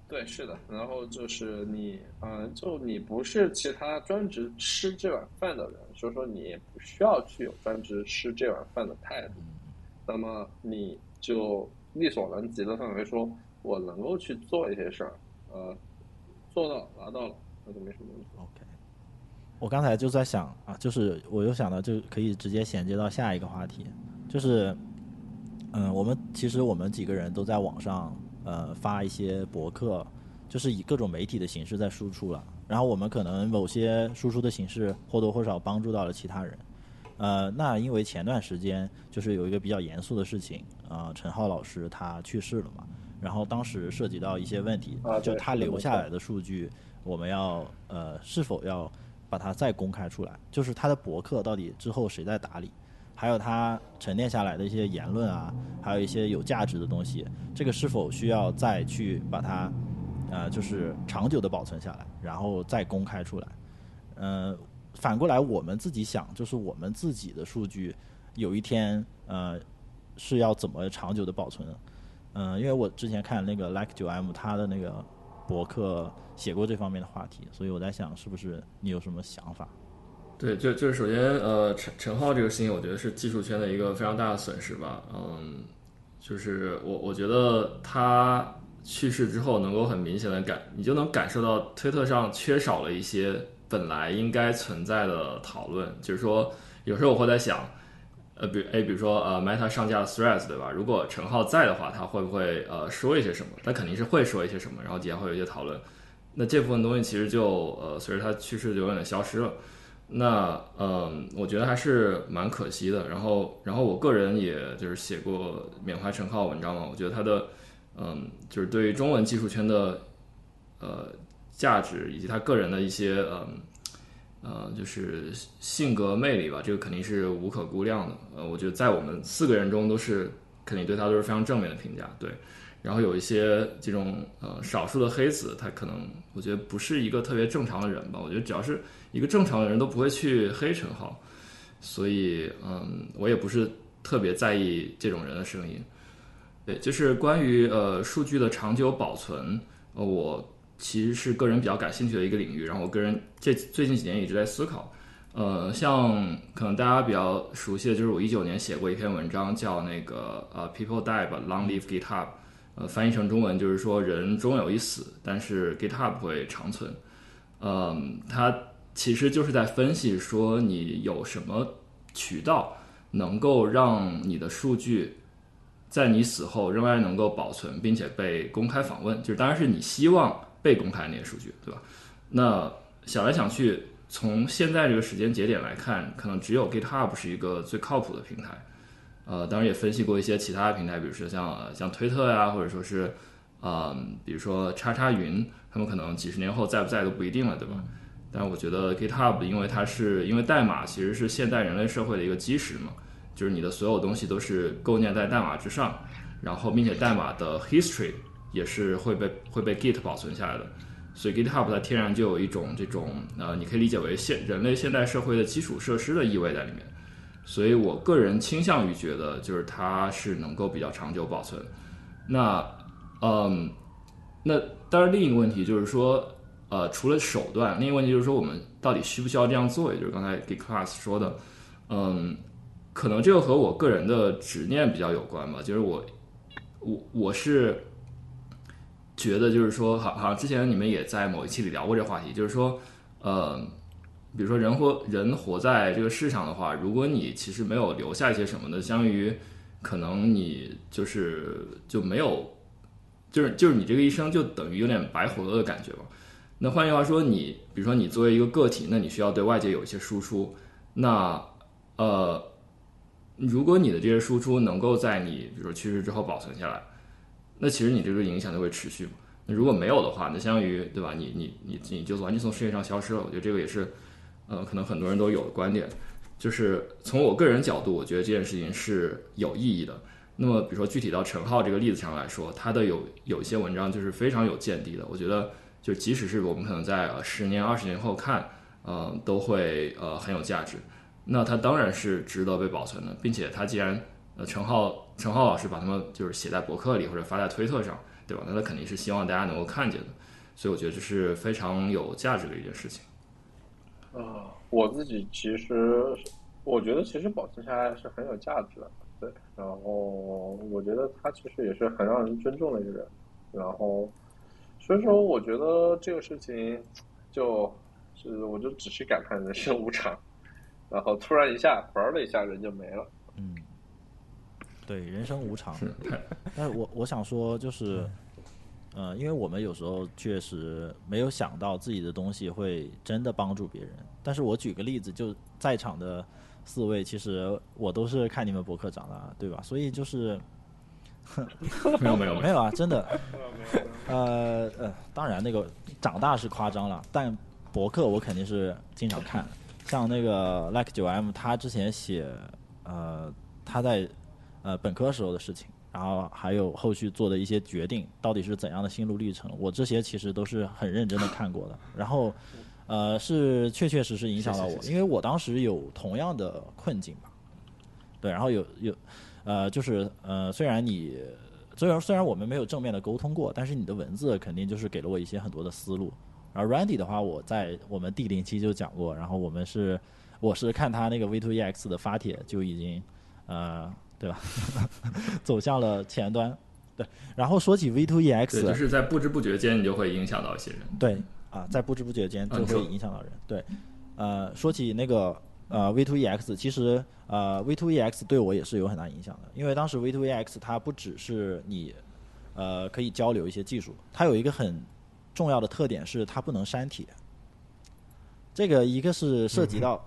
对，是的。然后就是你，嗯、就你不是其他专职吃这碗饭的人，所以说你也不需要去有专职吃这碗饭的态度。那么你就力所能及的范围说，我能够去做一些事儿，呃，做到拿到了，那就没什么问题。OK，我刚才就在想啊，就是我又想到，就可以直接衔接到下一个话题，就是，嗯，我们其实我们几个人都在网上呃发一些博客，就是以各种媒体的形式在输出了。然后我们可能某些输出的形式或多或少帮助到了其他人。呃，那因为前段时间就是有一个比较严肃的事情，啊、陈浩老师他去世了嘛，然后当时涉及到一些问题，啊就他留下来的数据，我们要呃是否要把它再公开出来？就是他的博客到底之后谁在打理？还有他沉淀下来的一些言论啊，还有一些有价值的东西，这个是否需要再去把它呃就是长久的保存下来，然后再公开出来？呃，反过来我们自己想，就是我们自己的数据有一天呃是要怎么长久的保存？嗯、因为我之前看那个 Like 九 M 他的那个博客写过这方面的话题，所以我在想，是不是你有什么想法？对，就就是首先，呃，陈陈浩这个事情，我觉得是技术圈的一个非常大的损失吧。嗯，就是我我觉得他去世之后，能够很明显的感，你就能感受到推特上缺少了一些本来应该存在的讨论。就是说，有时候我会在想，呃，比哎，比如说呃，Meta 上架了 Threads，对吧？如果陈浩在的话，他会不会呃说一些什么？他肯定是会说一些什么，然后底下会有一些讨论。那这部分东西其实就呃随着他去世就有点消失了。那嗯，我觉得还是蛮可惜的。然后，然后我个人也就是写过缅怀陈浩文章嘛，我觉得他的嗯，就是对于中文技术圈的呃价值以及他个人的一些嗯呃就是性格魅力吧，这个肯定是无可估量的。呃，我觉得在我们四个人中都是肯定对他都是非常正面的评价。对，然后有一些这种呃少数的黑子，他可能我觉得不是一个特别正常的人吧。我觉得只要是一个正常的人都不会去黑陈浩，所以嗯，我也不是特别在意这种人的声音。对，就是关于呃数据的长久保存，呃，我其实是个人比较感兴趣的一个领域。然后我个人这最近几年一直在思考，呃，像可能大家比较熟悉的就是我一九年写过一篇文章，叫那个呃 “People Die but Long Live GitHub”，呃，翻译成中文就是说人终有一死，但是 GitHub 会长存。嗯，它其实就是在分析说你有什么渠道能够让你的数据在你死后仍然能够保存，并且被公开访问，就是当然是你希望被公开那些数据，对吧？那想来想去，从现在这个时间节点来看，可能只有 GitHub 是一个最靠谱的平台。呃，当然也分析过一些其他的平台，比如说像像推特呀，或者说是呃，比如说叉叉云，他们可能几十年后在不在都不一定了，对吧？但我觉得 GitHub，因为它是因为代码其实是现代人类社会的一个基石嘛，就是你的所有东西都是构建在代码之上，然后并且代码的 history 也是会被会被 Git 保存下来的，所以 GitHub 它天然就有一种这种呃，你可以理解为现人类现代社会的基础设施的意味在里面，所以我个人倾向于觉得就是它是能够比较长久保存。那嗯，那当然另一个问题就是说。呃，除了手段，另一个问题就是说，我们到底需不需要这样做？也就是刚才给 Class 说的，嗯，可能这个和我个人的执念比较有关吧。就是我，我我是觉得，就是说，好，好像之前你们也在某一期里聊过这话题，就是说，呃，比如说人活人活在这个世上的话，如果你其实没有留下一些什么的，相当于可能你就是就没有，就是就是你这个一生就等于有点白活了的感觉吧。那换句话说，你比如说你作为一个个体，那你需要对外界有一些输出。那呃，如果你的这些输出能够在你比如说去世之后保存下来，那其实你这个影响就会持续嘛。那如果没有的话，那相当于对吧？你你你你就完全从世界上消失了。我觉得这个也是呃，可能很多人都有的观点。就是从我个人角度，我觉得这件事情是有意义的。那么比如说具体到陈浩这个例子上来说，他的有有一些文章就是非常有见地的。我觉得。就即使是我们可能在十年、二十年后看，呃，都会呃很有价值。那它当然是值得被保存的，并且它既然呃陈浩陈浩老师把他们就是写在博客里或者发在推特上，对吧？那他肯定是希望大家能够看见的。所以我觉得这是非常有价值的一件事情。啊，我自己其实我觉得其实保存下来是很有价值的，对。然后我觉得他其实也是很让人尊重的一个人，然后。所以说，我觉得这个事情，就是我就只是感叹人生无常，然后突然一下，玩了一下，人就没了。嗯，对，人生无常。但是我我想说，就是，呃，因为我们有时候确实没有想到自己的东西会真的帮助别人。但是我举个例子，就在场的四位，其实我都是看你们博客长大，对吧？所以就是。没有 没有没有啊！真的，呃呃，当然那个长大是夸张了，但博客我肯定是经常看。像那个 Like 九 M，他之前写呃他在呃本科时候的事情，然后还有后续做的一些决定，到底是怎样的心路历程，我这些其实都是很认真的看过的。然后呃是确确实实影响了我，因为我当时有同样的困境吧。对，然后有有。呃，就是呃，虽然你虽然虽然我们没有正面的沟通过，但是你的文字肯定就是给了我一些很多的思路。然后 Randy 的话，我在我们第零期就讲过，然后我们是我是看他那个 V2EX 的发帖就已经呃，对吧？走向了前端。对，然后说起 V to E X，就是在不知不觉间你就会影响到一些人。对啊，在不知不觉间就会影响到人。对，呃，说起那个。呃 V to E X，其实呃 V to E X 对我也是有很大影响的，因为当时 V to E X 它不只是你呃可以交流一些技术，它有一个很重要的特点是它不能删帖。这个一个是涉及到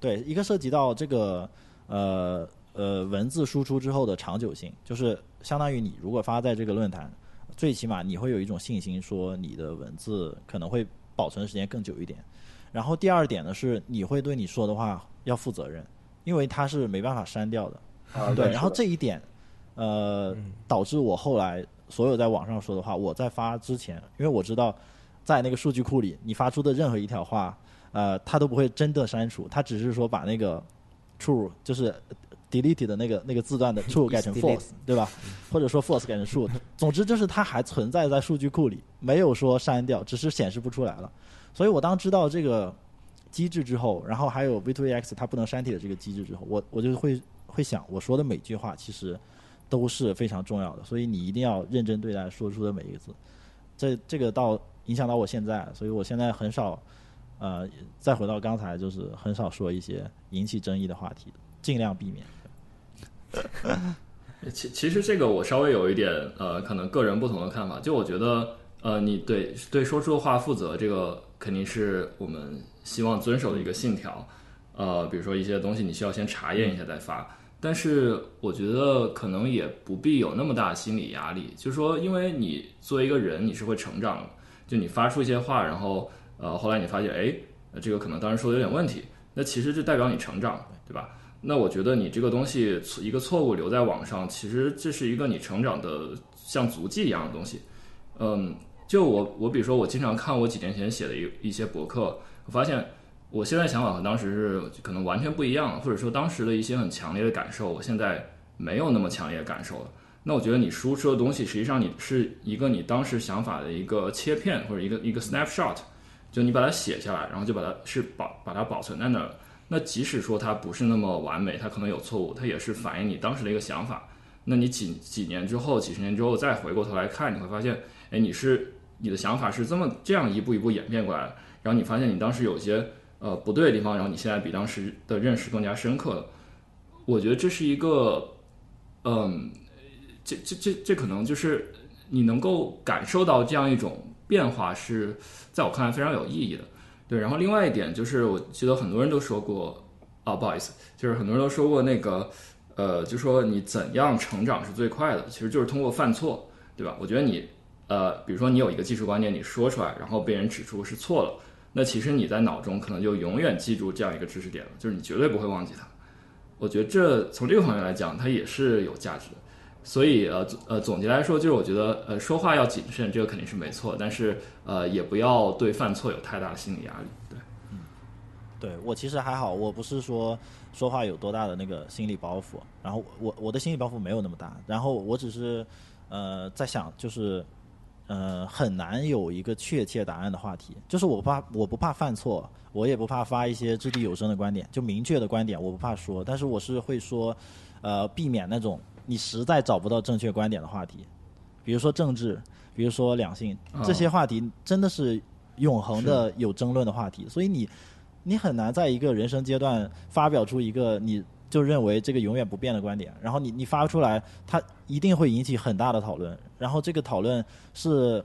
对，一个涉及到这个呃呃文字输出之后的长久性，就是相当于你如果发在这个论坛，最起码你会有一种信心，说你的文字可能会保存时间更久一点。然后第二点呢是你会对你说的话要负责任，因为它是没办法删掉的。啊，对。然后这一点，呃，导致我后来所有在网上说的话，我在发之前，因为我知道，在那个数据库里，你发出的任何一条话，呃，它都不会真的删除，它只是说把那个 true 就是 delete 的那个那个字段的 true 改成 false，对吧？或者说 false 改成 true，总之就是它还存在在数据库里，没有说删掉，只是显示不出来了。所以我当知道这个机制之后，然后还有 V2EX 它不能删帖的这个机制之后，我我就会会想，我说的每句话其实都是非常重要的，所以你一定要认真对待说出的每一个字。这这个到影响到我现在，所以我现在很少呃再回到刚才，就是很少说一些引起争议的话题，尽量避免。其其实这个我稍微有一点呃，可能个人不同的看法，就我觉得。呃，你对对说出的话负责，这个肯定是我们希望遵守的一个信条。呃，比如说一些东西你需要先查验一下再发，但是我觉得可能也不必有那么大心理压力，就是说，因为你作为一个人你是会成长的，就你发出一些话，然后呃后来你发现，哎，这个可能当时说的有点问题，那其实就代表你成长，对吧？那我觉得你这个东西一个错误留在网上，其实这是一个你成长的像足迹一样的东西。嗯，就我我比如说我经常看我几年前写的一一些博客，我发现。我现在想法和当时是可能完全不一样，或者说当时的一些很强烈的感受，我现在没有那么强烈感受了。那我觉得你输出的东西，实际上你是一个你当时想法的一个切片或者一个一个 snapshot，就你把它写下来，然后就把它是保把它保存在那儿。那即使说它不是那么完美，它可能有错误，它也是反映你当时的一个想法。那你几几年之后、几十年之后再回过头来看，你会发现，哎，你是你的想法是这么这样一步一步演变过来的。然后你发现你当时有些。呃，不对的地方，然后你现在比当时的认识更加深刻了。我觉得这是一个，嗯，这这这这可能就是你能够感受到这样一种变化，是在我看来非常有意义的。对，然后另外一点就是，我记得很多人都说过，啊，不好意思，就是很多人都说过那个，呃，就说你怎样成长是最快的，其实就是通过犯错，对吧？我觉得你，呃，比如说你有一个技术观念，你说出来，然后被人指出是错了。那其实你在脑中可能就永远记住这样一个知识点了，就是你绝对不会忘记它。我觉得这从这个方面来讲，它也是有价值的。所以呃呃，总结来说，就是我觉得呃说话要谨慎，这个肯定是没错，但是呃也不要对犯错有太大的心理压力。对，嗯，对我其实还好，我不是说说话有多大的那个心理包袱，然后我我的心理包袱没有那么大，然后我只是呃在想就是。呃，很难有一个确切答案的话题。就是我怕，我不怕犯错，我也不怕发一些掷地有声的观点，就明确的观点，我不怕说。但是我是会说，呃，避免那种你实在找不到正确观点的话题，比如说政治，比如说两性这些话题，真的是永恒的有争论的话题。所以你，你很难在一个人生阶段发表出一个你。就认为这个永远不变的观点，然后你你发出来，它一定会引起很大的讨论，然后这个讨论是，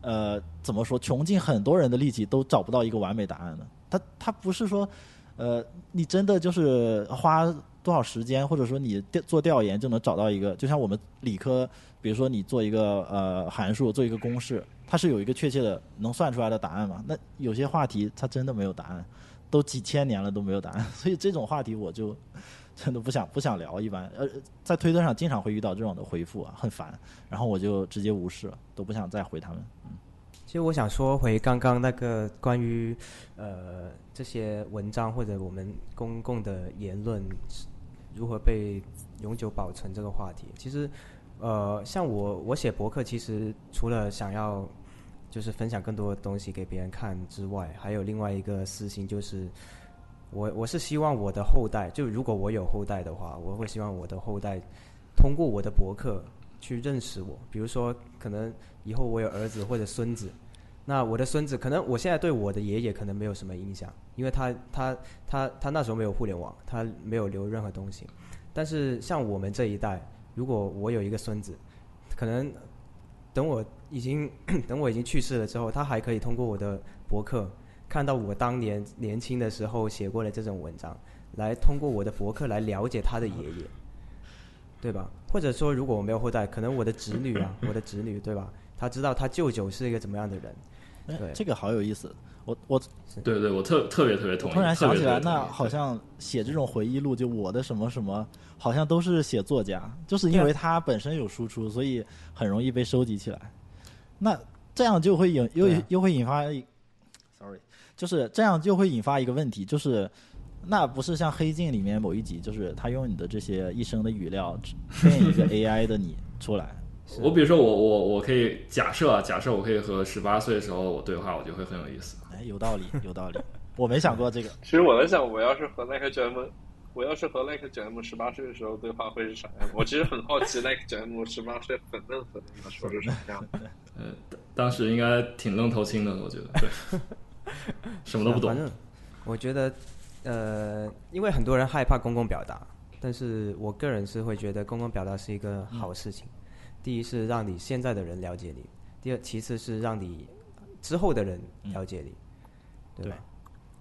呃，怎么说，穷尽很多人的力气都找不到一个完美答案的。它它不是说，呃，你真的就是花多少时间，或者说你做调研就能找到一个，就像我们理科，比如说你做一个呃函数，做一个公式，它是有一个确切的能算出来的答案嘛？那有些话题它真的没有答案。都几千年了都没有答案，所以这种话题我就真的不想不想聊。一般呃，在推特上经常会遇到这种的回复啊，很烦，然后我就直接无视了，都不想再回他们。其实我想说回刚刚那个关于呃这些文章或者我们公共的言论如何被永久保存这个话题，其实呃像我我写博客，其实除了想要。就是分享更多的东西给别人看之外，还有另外一个私心，就是我我是希望我的后代，就如果我有后代的话，我会希望我的后代通过我的博客去认识我。比如说，可能以后我有儿子或者孙子，那我的孙子可能我现在对我的爷爷可能没有什么影响，因为他他他他那时候没有互联网，他没有留任何东西。但是像我们这一代，如果我有一个孙子，可能。等我已经 等我已经去世了之后，他还可以通过我的博客看到我当年年轻的时候写过的这种文章，来通过我的博客来了解他的爷爷，对吧？或者说，如果我没有后代，可能我的侄女啊，我的侄女，对吧？他知道他舅舅是一个怎么样的人，对，这个好有意思。我我，对对，我特特别特别同意。突然想起来，那好像写这种回忆录，就我的什么什么，好像都是写作家，就是因为他本身有输出，所以很容易被收集起来。那这样就会引又又会引发，sorry，就是这样就会引发一个问题，就是那不是像《黑镜》里面某一集，就是他用你的这些一生的语料变 一个 AI 的你出来。我比如说，我我我可以假设啊，假设我可以和十八岁的时候我对话，我觉得会很有意思。哎，有道理，有道理。我没想过这个。其实我在想，我要是和那个 Jam，我要是和那个 Jam 十八岁的时候对话会是啥样？我其实很好奇，那个 Jam 十八岁很嫩很嫩的时候是什么样。呃，当时应该挺愣头青的，我觉得。对。什么都不懂。反正我觉得，呃，因为很多人害怕公共表达，但是我个人是会觉得公共表达是一个好事情。第一是让你现在的人了解你，第二其次是让你之后的人了解你，对吧？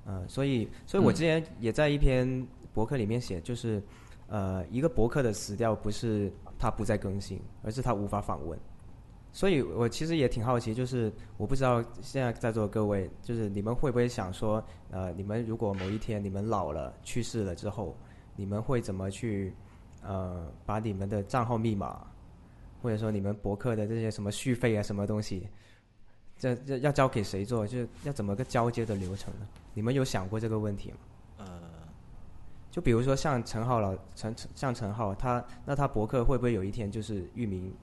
嗯，所以，所以我之前也在一篇博客里面写，就是，呃，一个博客的死掉不是它不再更新，而是它无法访问。所以我其实也挺好奇，就是我不知道现在在座的各位，就是你们会不会想说，呃，你们如果某一天你们老了去世了之后，你们会怎么去，呃，把你们的账号密码，或者说你们博客的这些什么续费啊，什么东西，这这要交给谁做？就是要怎么个交接的流程呢？你们有想过这个问题吗？呃，就比如说像陈浩老陈陈像陈浩，他那他博客会不会有一天就是域名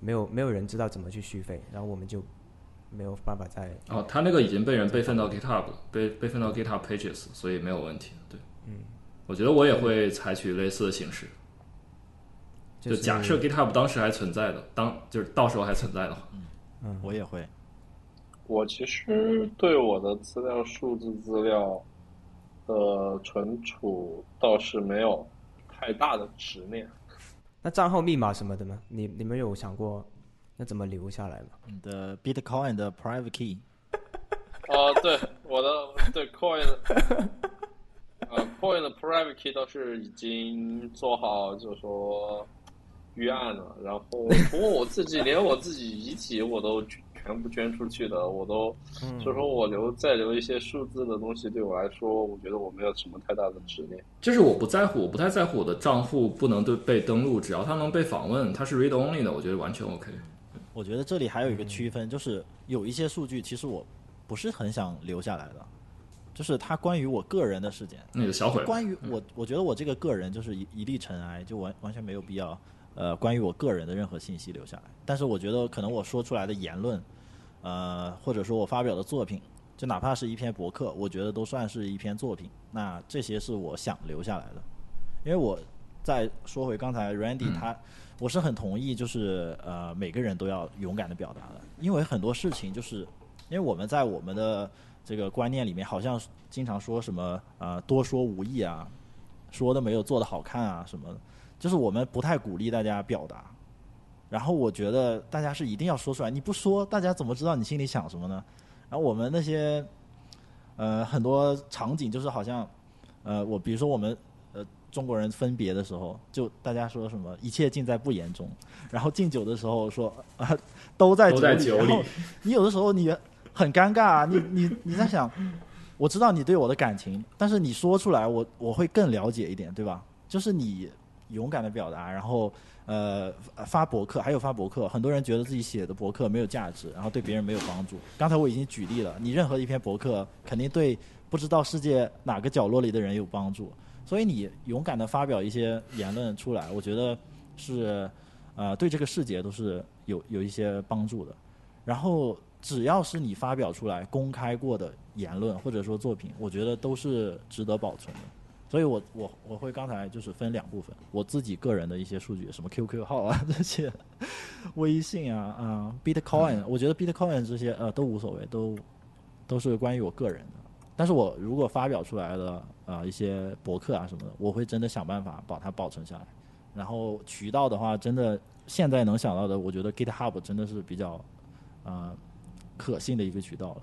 没有没有人知道怎么去续费，然后我们就没有办法再哦，他那个已经被人备份到 GitHub 了，备备份到 GitHub Pages，所以没有问题。对，嗯，我觉得我也会采取类似的形式，就假设 GitHub 当时还存在的，当就是到时候还存在的话，嗯我也会。我其实对我的资料、数字资料的存储倒是没有太大的执念。那账号密码什么的呢？你你们有想过那怎么留下来吗？你的 Bitcoin 的 private key，啊，对，我的对 Coin，呃，Coin 的 private key 倒是已经做好，就是说预案了。然后，不过我自己连我自己遗体我都全部捐出去的，我都，所以说我留再留一些数字的东西，对我来说，我觉得我没有什么太大的执念。就是我不在乎，我不太在乎我的账户不能对被登录，只要它能被访问，它是 read only 的，我觉得完全 OK。我觉得这里还有一个区分，就是有一些数据其实我不是很想留下来的，就是它关于我个人的事件，那个小毁，关于我，我觉得我这个个人就是一一粒尘埃，就完完全没有必要，呃，关于我个人的任何信息留下来。但是我觉得可能我说出来的言论，呃，或者说我发表的作品，就哪怕是一篇博客，我觉得都算是一篇作品。那这些是我想留下来的，因为我再说回刚才 Randy 他，我是很同意，就是呃每个人都要勇敢的表达的，因为很多事情就是因为我们在我们的这个观念里面，好像经常说什么呃多说无益啊，说的没有做的好看啊什么的，就是我们不太鼓励大家表达。然后我觉得大家是一定要说出来，你不说，大家怎么知道你心里想什么呢？然后我们那些呃很多场景就是好像呃我比如说我们呃中国人分别的时候，就大家说什么一切尽在不言中，然后敬酒的时候说啊都在都在酒酒里然后你有的时候你很尴尬啊，你你你在想，我知道你对我的感情，但是你说出来我我会更了解一点，对吧？就是你勇敢的表达，然后呃发博客，还有发博客，很多人觉得自己写的博客没有价值，然后对别人没有帮助。刚才我已经举例了，你任何一篇博客肯定对不知道世界哪个角落里的人有帮助，所以你勇敢的发表一些言论出来，我觉得是呃对这个世界都是有有一些帮助的。然后只要是你发表出来公开过的言论或者说作品，我觉得都是值得保存的。所以我我我会刚才就是分两部分，我自己个人的一些数据，什么 QQ 号啊 这些，微信啊啊、Bitcoin，我觉得 Bitcoin 这些呃都无所谓，都都是关于我个人的。但是我如果发表出来的呃一些博客啊什么的，我会真的想办法把它保存下来。然后渠道的话，真的现在能想到的，我觉得 GitHub 真的是比较呃可信的一个渠道了。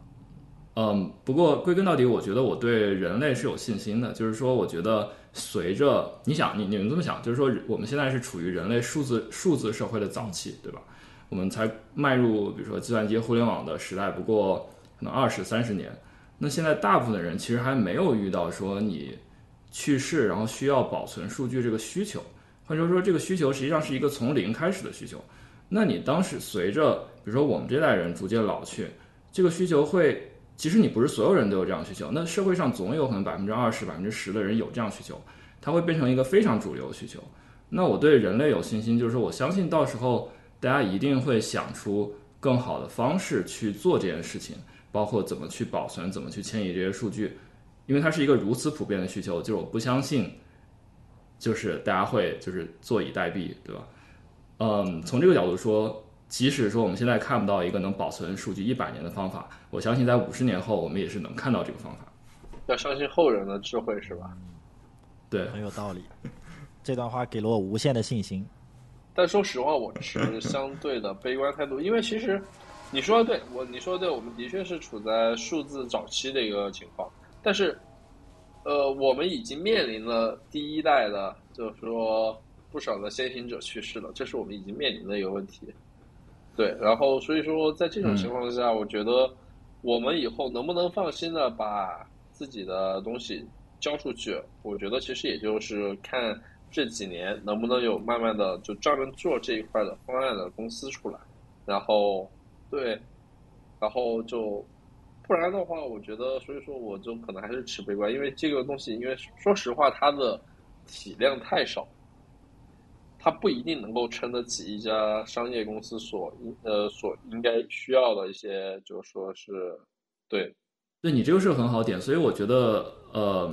嗯，不过归根到底，我觉得我对人类是有信心的。就是说，我觉得随着你想，你你们这么想，就是说，我们现在是处于人类数字数字社会的早期，对吧？我们才迈入比如说计算机、互联网的时代，不过可能二十三十年。那现在大部分的人其实还没有遇到说你去世然后需要保存数据这个需求，或者说这个需求实际上是一个从零开始的需求。那你当时随着比如说我们这代人逐渐老去，这个需求会。其实你不是所有人都有这样需求，那社会上总有可能百分之二十、百分之十的人有这样需求，它会变成一个非常主流的需求。那我对人类有信心，就是说我相信到时候大家一定会想出更好的方式去做这件事情，包括怎么去保存、怎么去迁移这些数据，因为它是一个如此普遍的需求，就是我不相信，就是大家会就是坐以待毙，对吧？嗯，从这个角度说。即使说我们现在看不到一个能保存数据一百年的方法，我相信在五十年后我们也是能看到这个方法。要相信后人的智慧，是吧？对，很有道理。这段话给了我无限的信心。但说实话，我持相对的悲观态度，因为其实你说的对，我你说的对，我们的确是处在数字早期的一个情况。但是呃，我们已经面临了第一代的，就是说不少的先行者去世了，这是我们已经面临的一个问题。对，然后所以说在这种情况下，我觉得我们以后能不能放心的把自己的东西交出去？我觉得其实也就是看这几年能不能有慢慢的就专门做这一块的方案的公司出来，然后对，然后就不然的话，我觉得所以说我就可能还是持悲观，因为这个东西，因为说实话它的体量太少。它不一定能够撑得起一家商业公司所应呃所应该需要的一些，就说是对，对你这个是很好点，所以我觉得呃，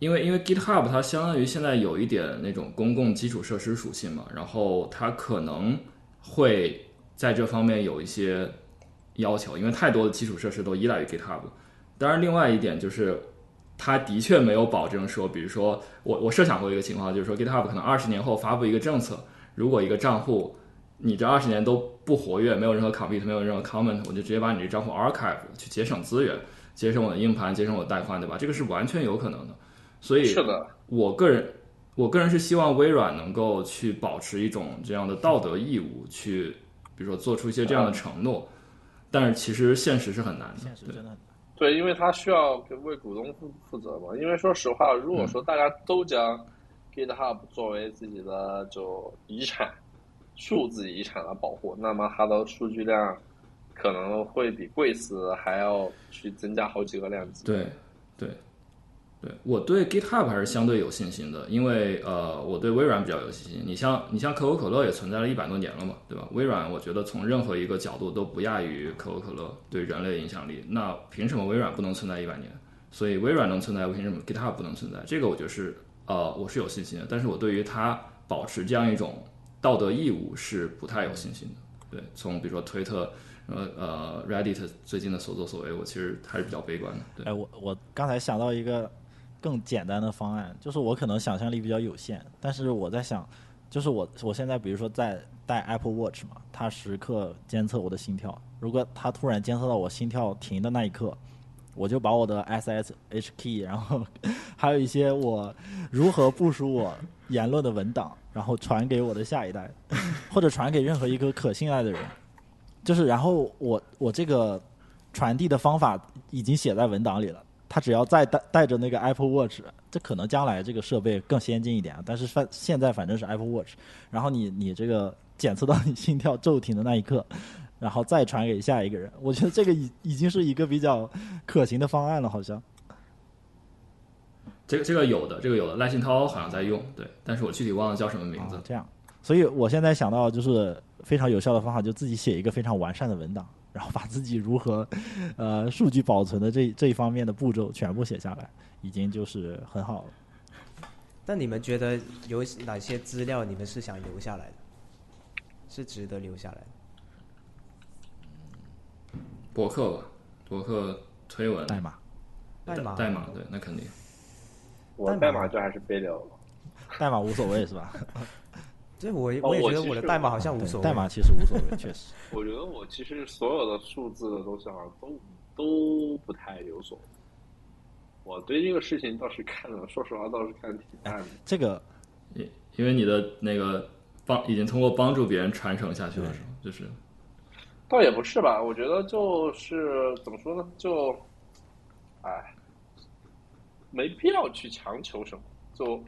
因为因为 GitHub 它相当于现在有一点那种公共基础设施属性嘛，然后它可能会在这方面有一些要求，因为太多的基础设施都依赖于 GitHub。当然，另外一点就是。他的确没有保证说，比如说我我设想过一个情况，就是说 GitHub 可能二十年后发布一个政策，如果一个账户你这二十年都不活跃，没有任何 commit，没有任何 comment，我就直接把你这账户 archive 去节省资源，节省我的硬盘，节省我的带宽，对吧？这个是完全有可能的。所以，是的，我个人我个人是希望微软能够去保持一种这样的道德义务，去比如说做出一些这样的承诺，但是其实现实是很难的，现实真的。对，因为他需要为股东负负责嘛。因为说实话，如果说大家都将 GitHub 作为自己的就遗产、数字遗产来保护，那么它的数据量可能会比贵司还要去增加好几个量级。对，对。对我对 GitHub 还是相对有信心的，因为呃，我对微软比较有信心。你像你像可口可乐也存在了一百多年了嘛，对吧？微软我觉得从任何一个角度都不亚于可口可乐对人类影响力。那凭什么微软不能存在一百年？所以微软能存在，凭什么 GitHub 不能存在？这个我觉得是呃，我是有信心的。但是我对于它保持这样一种道德义务是不太有信心的。对，从比如说推特。呃呃，Reddit 最近的所作所为，我其实还是比较悲观的。对，哎，我我刚才想到一个。更简单的方案，就是我可能想象力比较有限，但是我在想，就是我我现在比如说在戴 Apple Watch 嘛，它时刻监测我的心跳，如果它突然监测到我心跳停的那一刻，我就把我的 SSH key，然后还有一些我如何部署我言论的文档，然后传给我的下一代，或者传给任何一个可信赖的人，就是然后我我这个传递的方法已经写在文档里了。他只要再带带着那个 Apple Watch，这可能将来这个设备更先进一点啊。但是反现在反正是 Apple Watch，然后你你这个检测到你心跳骤停的那一刻，然后再传给下一个人，我觉得这个已已经是一个比较可行的方案了，好像。这个这个有的，这个有的，赖信涛好像在用，对，但是我具体忘了叫什么名字。这样，所以我现在想到就是非常有效的方法，就自己写一个非常完善的文档。然后把自己如何，呃，数据保存的这这一方面的步骤全部写下来，已经就是很好了。那你们觉得有哪些资料你们是想留下来的，是值得留下来的？博客吧，博客推文代码，代码代码对，那肯定。我代码就还是别留了，代码无所谓是吧？这我我也觉得我的代码好像无所谓，代码其实无所谓，确实。我觉得我其实所有的数字的东西好像都都不太有所谓。我对这个事情倒是看了，说实话倒是看的挺淡的。这个，因因为你的那个帮已经通过帮助别人传承下去了，是吗？就是，倒也不是吧？我觉得就是怎么说呢？就，哎，没必要去强求什么，就。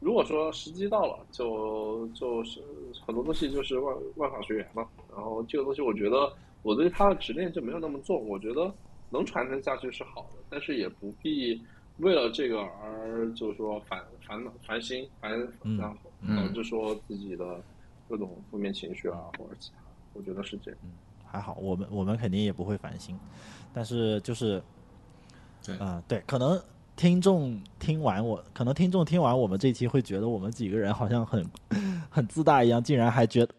如果说时机到了，就就是很多东西就是万万法随缘嘛。然后这个东西，我觉得我对他的执念就没有那么重。我觉得能传承下去是好的，但是也不必为了这个而就是说烦烦恼、烦心、烦，然后导致说自己的各种负面情绪啊或者其他。我觉得是这样。嗯，还好，我们我们肯定也不会烦心，但是就是，对啊，对，可能。听众听完我，可能听众听完我们这期会觉得我们几个人好像很 很自大一样，竟然还觉得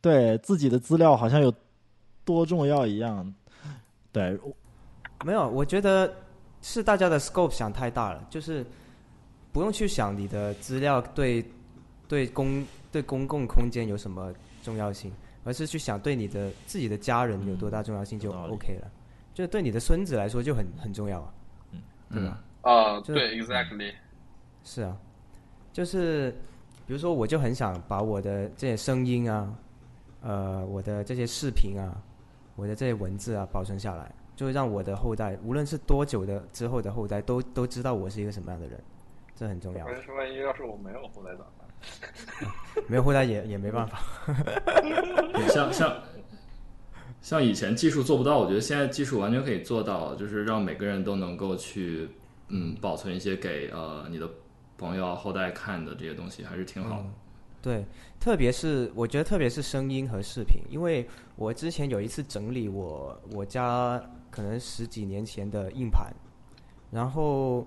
对自己的资料好像有多重要一样。对，没有，我觉得是大家的 scope 想太大了，就是不用去想你的资料对对公对公共空间有什么重要性，而是去想对你的自己的家人有多大重要性就 OK 了，就对你的孙子来说就很很重要啊，嗯，对吧？啊，就对，exactly，是啊，就是比如说，我就很想把我的这些声音啊，呃，我的这些视频啊，我的这些文字啊保存下来，就让我的后代，无论是多久的之后的后代，都都知道我是一个什么样的人，这很重要。万一万一要是我没有后代怎么办？没有后代也也没办法。像像像以前技术做不到，我觉得现在技术完全可以做到，就是让每个人都能够去嗯保存一些给呃你的朋友后代看的这些东西，还是挺好的。对，特别是我觉得特别是声音和视频，因为我之前有一次整理我我家可能十几年前的硬盘，然后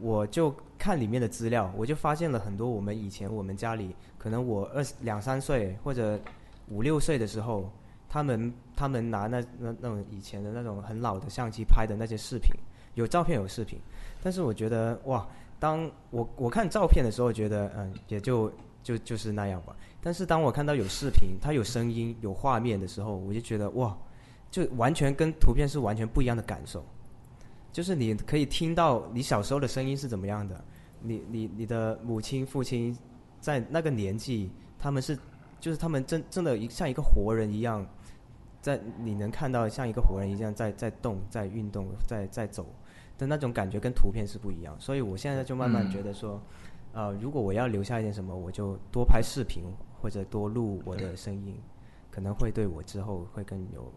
我就看里面的资料，我就发现了很多我们以前我们家里可能我二两三岁或者五六岁的时候，他们他们拿那那那种以前的那种很老的相机拍的那些视频，有照片有视频，但是我觉得哇，当我我看照片的时候，觉得嗯也就就就是那样吧。但是当我看到有视频，它有声音、有画面的时候，我就觉得哇，就完全跟图片是完全不一样的感受。就是你可以听到你小时候的声音是怎么样的，你你你的母亲、父亲在那个年纪，他们是就是他们真真的像一个活人一样，在你能看到像一个活人一样在在动、在运动、在在走的那种感觉，跟图片是不一样。所以我现在就慢慢嗯觉得说，呃，如果我要留下一点什么，我就多拍视频或者多录我的声音，可能会对我之后会更有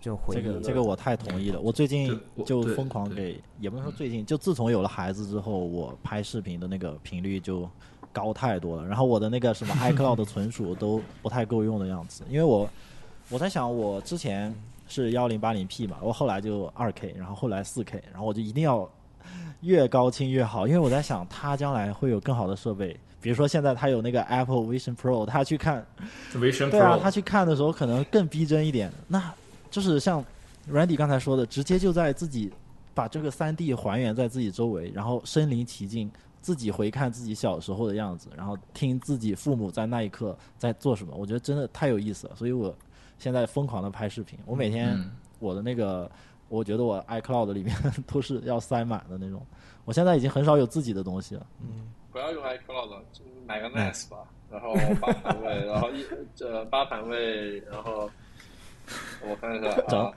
就回忆。这个这个我太同意了。我最近就疯狂给，也不能说最近，就自从有了孩子之后，我拍视频的那个频率就高太多了。然后我的那个什么 iCloud 的存储都不太够用的样子，因为我我在想，我之前是幺零八零 P 嘛，我后来就二 K，然后后来四 K，然后我就一定要越高清越好，因为我在想，它将来会有更好的设备。比如说现在它有那个 Apple Vision Pro，它去看 Vision 对啊，Pro，他去看的时候可能更逼真一点。那就是像 Randy 刚才说的，直接就在自己把这个三 D 还原在自己周围，然后身临其境，自己回看自己小时候的样子，然后听自己父母在那一刻在做什么。我觉得真的太有意思了，所以我现在疯狂的拍视频。我每天嗯我的那个，我觉得我 iCloud 里面 都是要塞满的那种。我现在已经很少有自己的东西了。嗯不要用 iCloud，就买个 NAS 吧，然后八盘位，然后一呃八盘位，然后 我看一下找啊，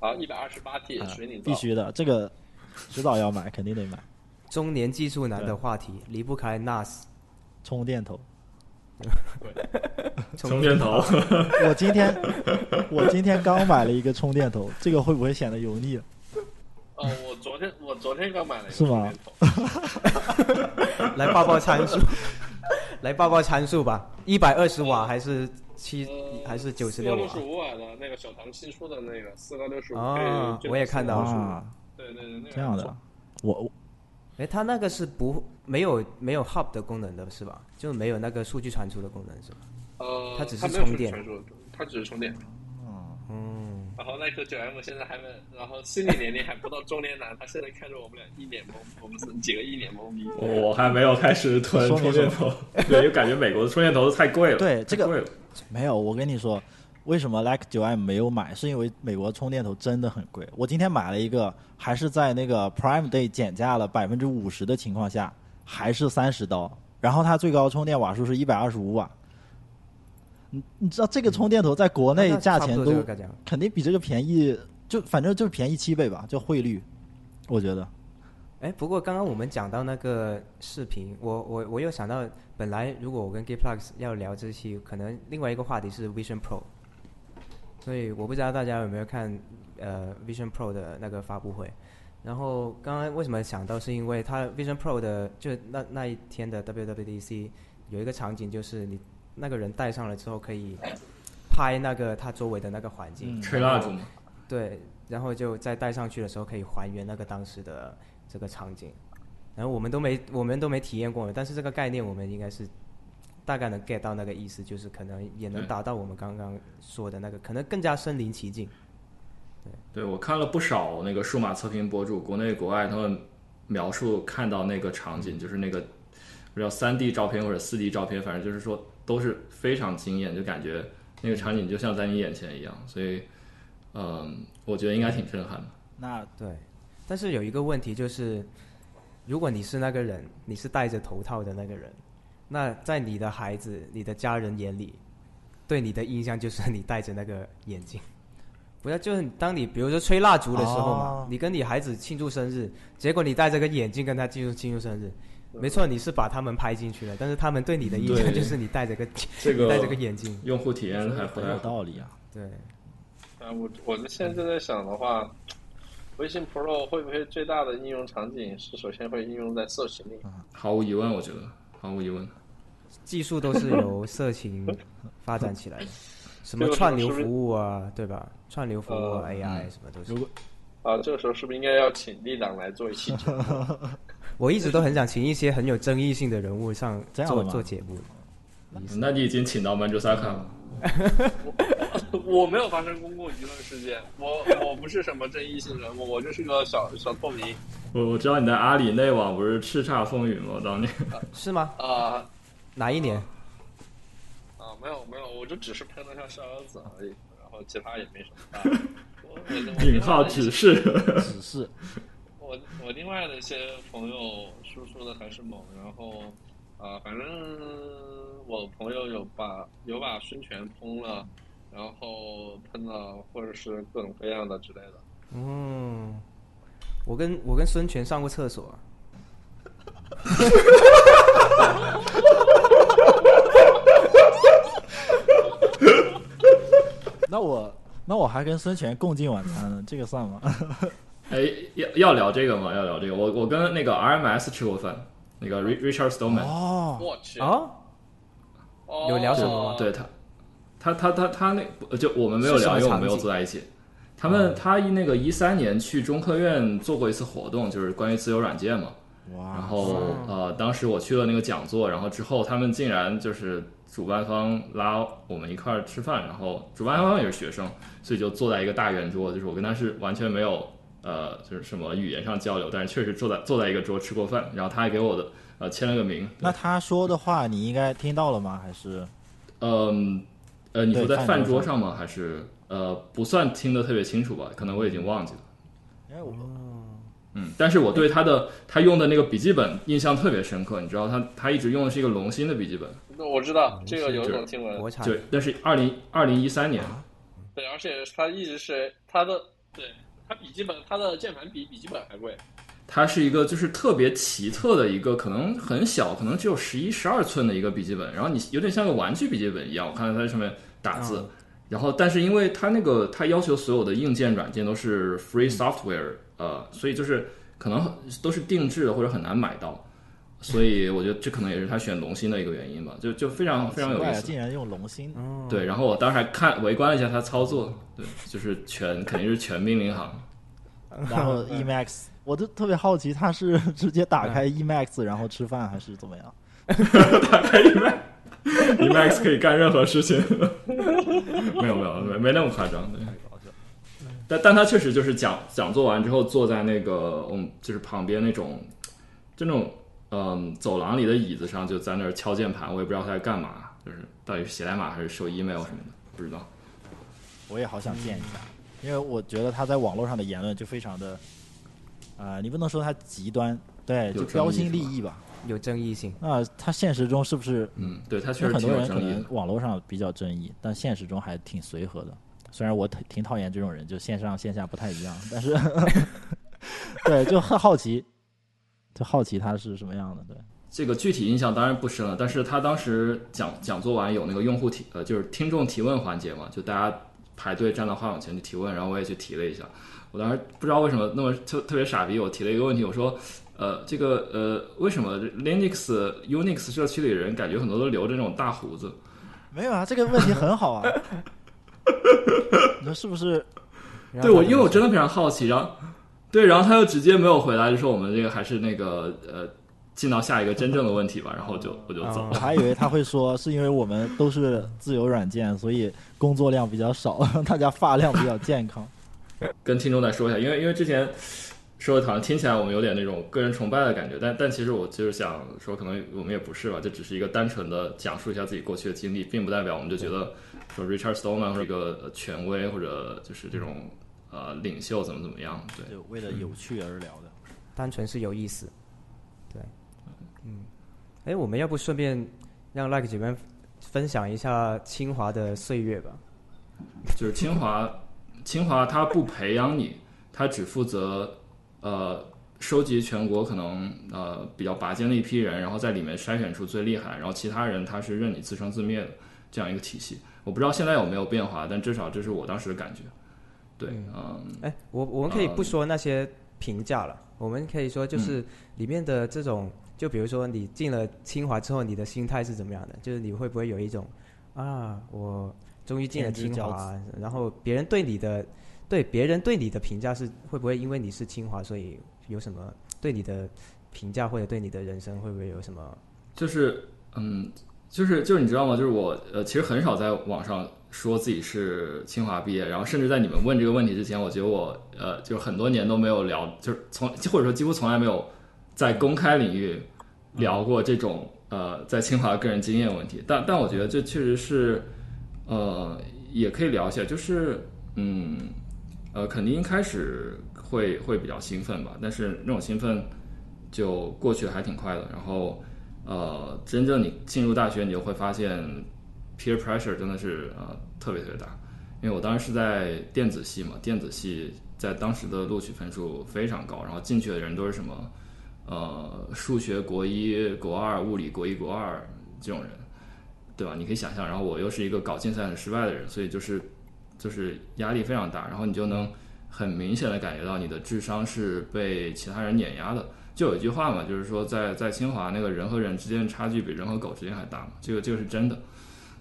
啊一百二十八 T 啊水泥必须的，这个迟早要买，肯定得买。中年技术男的话题离不开 NAS 充电头，充电头，我今天我今天刚买了一个充电头，这个会不会显得油腻？哦，我昨天我昨天刚买了一个是吗充电头，来报报参数，来报报参数吧，一百二十瓦还是七呃，还是九十六瓦？六十？五瓦的那个小唐新出的那个四个六十五啊我也看到了。啊，对对对，那个这样的我哎，它那个是不没有没有 hub 的功能的是吧？就没有那个数据传输的功能是吧？呃，它只是充电传输，它只是充电。嗯，然后耐克九 M 现在还没，然后心理年龄还不到中年男，他现在看着我们俩一脸懵，我们是几个一脸懵逼。我还没有开始囤 充电头，对，因为感觉美国的充电头太贵了，对这个贵了。没有，我跟你说，为什么 Like 九 M 没有买，是因为美国充电头真的很贵。我今天买了一个，还是在那个 Prime Day 减价了百分之五十的情况下，还是三十刀，然后它最高充电瓦数是一百二十五瓦。你你知道这个充电头在国内价钱都肯定比这个便宜，就反正就是便宜七倍吧，就汇率，我觉得。哎，不过刚刚我们讲到那个视频，我我我又想到，本来如果我跟 Gayplugs 要聊这期，可能另外一个话题是 Vision Pro，所以我不知道大家有没有看呃 Vision Pro 的那个发布会。然后刚刚为什么想到，是因为它 Vision Pro 的就那那一天的 WWDC 有一个场景，就是你那个人戴上了之后，可以拍那个他周围的那个环境，嗯吹蜡烛，对，然后就再戴上去的时候可以还原那个当时的这个场景。然后我们都没我们都没体验过，但是这个概念我们应该是大概能 get 到那个意思，就是可能也能达到我们刚刚说的那个，可能更加身临其境。对我看了不少那个数码测评博主，国内国外他们描述看到那个场景，就是那个不知道三 D 照片或者四 D 照片，反正就是说都是非常惊艳，就感觉那个场景就像在你眼前一样，所以嗯，我觉得应该挺震撼的。那对，但是有一个问题就是，如果你是那个人，你是戴着头套的那个人，那在你的孩子、你的家人眼里，对你的印象就是你戴着那个眼镜。不要，就是当你比如说吹蜡烛的时候嘛，哦你跟你孩子庆祝生日，结果你戴着个眼镜跟他庆祝庆祝生日，没错，你是把他们拍进去了，但是他们对你的印象就是你戴着个 这个戴着个眼镜，用户体验还很有。道理啊。对，啊，我我们现在在想的话，微信 Pro 会不会最大的应用场景是首先会应用在色情里？毫无疑问，我觉得毫无疑问。技术都是由色情发展起来的，什么串流服务啊，对吧？串流服务、呃 AI 什么都是如。果啊，这个时候是不是应该要请立党来做一期节目？我一直都很想请一些很有争议性的人物上做 这样的吗做节目。那你已经请到曼珠萨卡了，我没有发生公共舆论事件，我我不是什么争议性人物，我就是个小小透明我我知道你在阿里内网不是叱咤风云吗？当年是吗？啊哪一年？啊，没有没有，我就只是喷了下逍遥子而已，然后其他也没什么 引号只是，只是我我另外的一些朋友输出的还是猛，然后啊、反正我朋友有把有把孙权喷了，然后喷了或者是各种各样的之类的。嗯，我跟我跟孙权上过厕所、那我那我还跟孙权共进晚餐呢，这个算吗？哎，要要聊这个吗？要聊这个。我我跟那个 RMS 吃过饭，那个 Ri- Richard Stallman，、哦，我去，哦，哦有聊什么吗对他，他他他他那就我们没有聊，因为我们没有坐在一起。他们他一那个一三年去中科院做过一次活动，就是关于自由软件嘛。然，后呃，当时我去了那个讲座，然后之后他们竟然就是主办方拉我们一块儿吃饭，然后主办方也是学生，所以就坐在一个大圆桌，就是我跟他是完全没有呃就是什么语言上交流，但是确实坐在坐在一个桌吃过饭，然后他还给我的呃签了个名。那他说的话你应该听到了吗？还是嗯呃，你说在饭饭桌上吗？还是呃不算听得特别清楚吧？可能我已经忘记了。因为我嗯，但是我对他的他用的那个笔记本印象特别深刻，你知道他他一直用的是一个龙芯的笔记本，那我知道这个有是种听闻，国产就那是二零二零一三年。对，而且它一直是它的，对它笔记本，它的键盘比笔记本还贵。它是一个就是特别奇特的一个，可能很小，可能只有十一、十二寸的一个笔记本，然后你有点像个玩具笔记本一样，我看到它在上面打字，嗯然后但是因为它那个它要求所有的硬件软件都是 free software，呃，所以就是可能都是定制的或者很难买到，所以我觉得这可能也是他选龙芯的一个原因吧，就就非常非常有意思。竟然用龙芯，对，然后我当时还看围观了一下他操作，对，就是全肯定是全命令行。然后 Emax，我就特别好奇，他是 直接打开 Emax 然后吃饭，还是怎么样？打开 Emax Emax 可以干任何事情，没有没有没没那么夸张，对。但但他确实就是讲讲座完之后，坐在那个嗯，就是旁边那种，就那种嗯走廊里的椅子上，就在那儿敲键盘，我也不知道他在干嘛，就是到底是写代码还是收 email 什么的，不知道。我也好想见一下，因为我觉得他在网络上的言论就非常的，啊、你不能说他极端，对，就标新立异吧。有争议性。那他现实中是不是？嗯，对他确实很多人可能有争议的。网络上比较争议，但现实中还挺随和的。虽然我挺挺讨厌这种人，就线上线下不太一样，但是 对，就很好奇，就好奇他是什么样的。对，这个具体印象当然不深了，但是他当时讲讲座完有那个用户提呃，就是听众提问环节嘛，就大家排队站到话筒前去提问，然后我也去提了一下。我当时不知道为什么那么特特别傻逼，我提了一个问题，我说，呃，这个呃，为什么 Linux Unix 社区里人感觉很多都留着那种大胡子？没有啊，这个问题很好啊。你说是不是？对我，因为我真的非常好奇，然后对，然后他又直接没有回答，就说我们这个还是那个呃，进到下一个真正的问题吧，然后就我就走了我了。还以为他会说是因为我们都是自由软件，所以工作量比较少，大家发量比较健康。跟听众再说一下，因为因为之前说的好像听起来我们有点那种个人崇拜的感觉，但但其实我就是想说，可能我们也不是吧，这只是一个单纯的讲述一下自己过去的经历，并不代表我们就觉得说 Richard Stallman 是一个呃权威或者就是这种呃领袖怎么怎么样，对。就为了有趣而聊的。单纯是有意思。对，嗯哎，我们要不顺便让 Like 这边分享一下清华的岁月吧？就是清华，清华它不培养你，它只负责呃收集全国可能呃比较拔尖的一批人，然后在里面筛选出最厉害，然后其他人他是任你自生自灭的这样一个体系。我不知道现在有没有变化，但至少这是我当时的感觉。对，嗯，哎，我我们可以不说那些评价了，我们可以说就是里面的这种，就比如说你进了清华之后，你的心态是怎么样的？就是你会不会有一种啊，我终于进了清华，然后别人对你的对别人对你的评价是会不会因为你是清华，所以有什么对你的评价或者对你的人生会不会有什么？就是嗯，就是就是你知道吗？就是我呃，其实很少在网上。说自己是清华毕业，然后甚至在你们问这个问题之前，我觉得我呃，就很多年都没有聊，就是从或者说几乎从来没有在公开领域聊过这种呃在清华个人经验问题。但但我觉得这确实是呃也可以聊一下，就是嗯呃肯定一开始会会比较兴奋吧，但是那种兴奋就过去的还挺快的。然后呃真正你进入大学，你就会发现。peer pressure 真的是呃特别特别大，因为我当时是在电子系嘛，电子系在当时的录取分数非常高，然后进去的人都是什么呃数学国一国二，物理国一国二这种人，对吧？你可以想象，然后我又是一个搞竞赛很失败的人，所以就是就是压力非常大，然后你就能很明显的感觉到你的智商是被其他人碾压的。就有一句话嘛，就是说在在清华那个人和人之间的差距比人和狗之间还大嘛，这个这个是真的。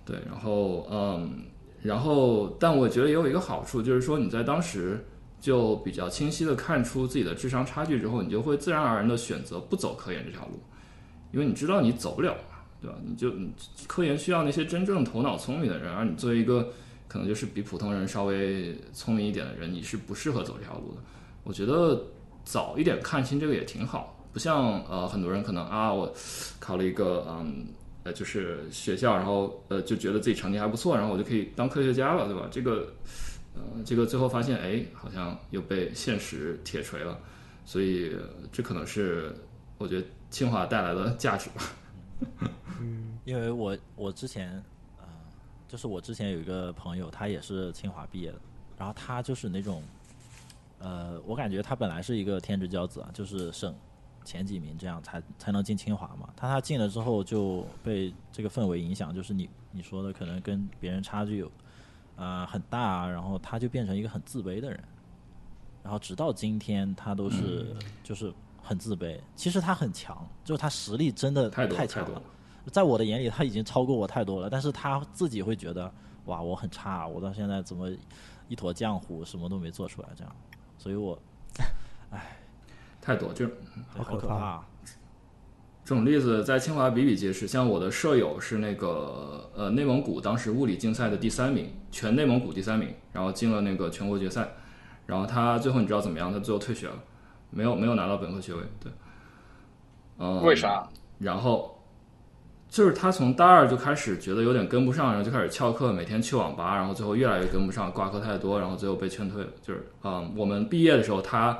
对，然后嗯，然后但我觉得也有一个好处，就是说你在当时就比较清晰的看出自己的智商差距之后，你就会自然而然的选择不走科研这条路，因为你知道你走不了嘛，对吧？你就科研需要那些真正头脑聪明的人，而你作为一个可能就是比普通人稍微聪明一点的人，你是不适合走这条路的。我觉得早一点看清这个也挺好，不像呃很多人可能啊，我考了一个嗯。呃，就是学校，然后呃，就觉得自己成绩还不错，然后我就可以当科学家了，对吧？这个，呃，这个最后发现，哎，好像又被现实铁锤了，所以这可能是我觉得清华带来的价值吧。嗯，因为我我之前啊，就是我之前有一个朋友，他也是清华毕业的，然后他就是那种，呃，我感觉他本来是一个天之骄子啊，就是省。前几名这样才才能进清华嘛？他他进了之后就被这个氛围影响，就是你你说的可能跟别人差距有啊很大，然后他就变成一个很自卑的人，然后直到今天他都是就是很自卑。其实他很强，就是他实力真的太强了，在我的眼里他已经超过我太多了，但是他自己会觉得哇我很差，我到现在怎么一坨浆糊，什么都没做出来这样，所以我 唉。太多，就好可怕。这种例子在清华比比皆是。像我的舍友是那个呃内蒙古当时物理竞赛的第三名，全内蒙古第三名，然后进了那个全国决赛。然后他最后你知道怎么样？他最后退学了，没有没有拿到本科学位。对，嗯，为啥？然后就是他从大二就开始觉得有点跟不上，然后就开始翘课，每天去网吧，然后最后越来越跟不上，挂科太多，然后最后被劝退了。就是嗯，我们毕业的时候他。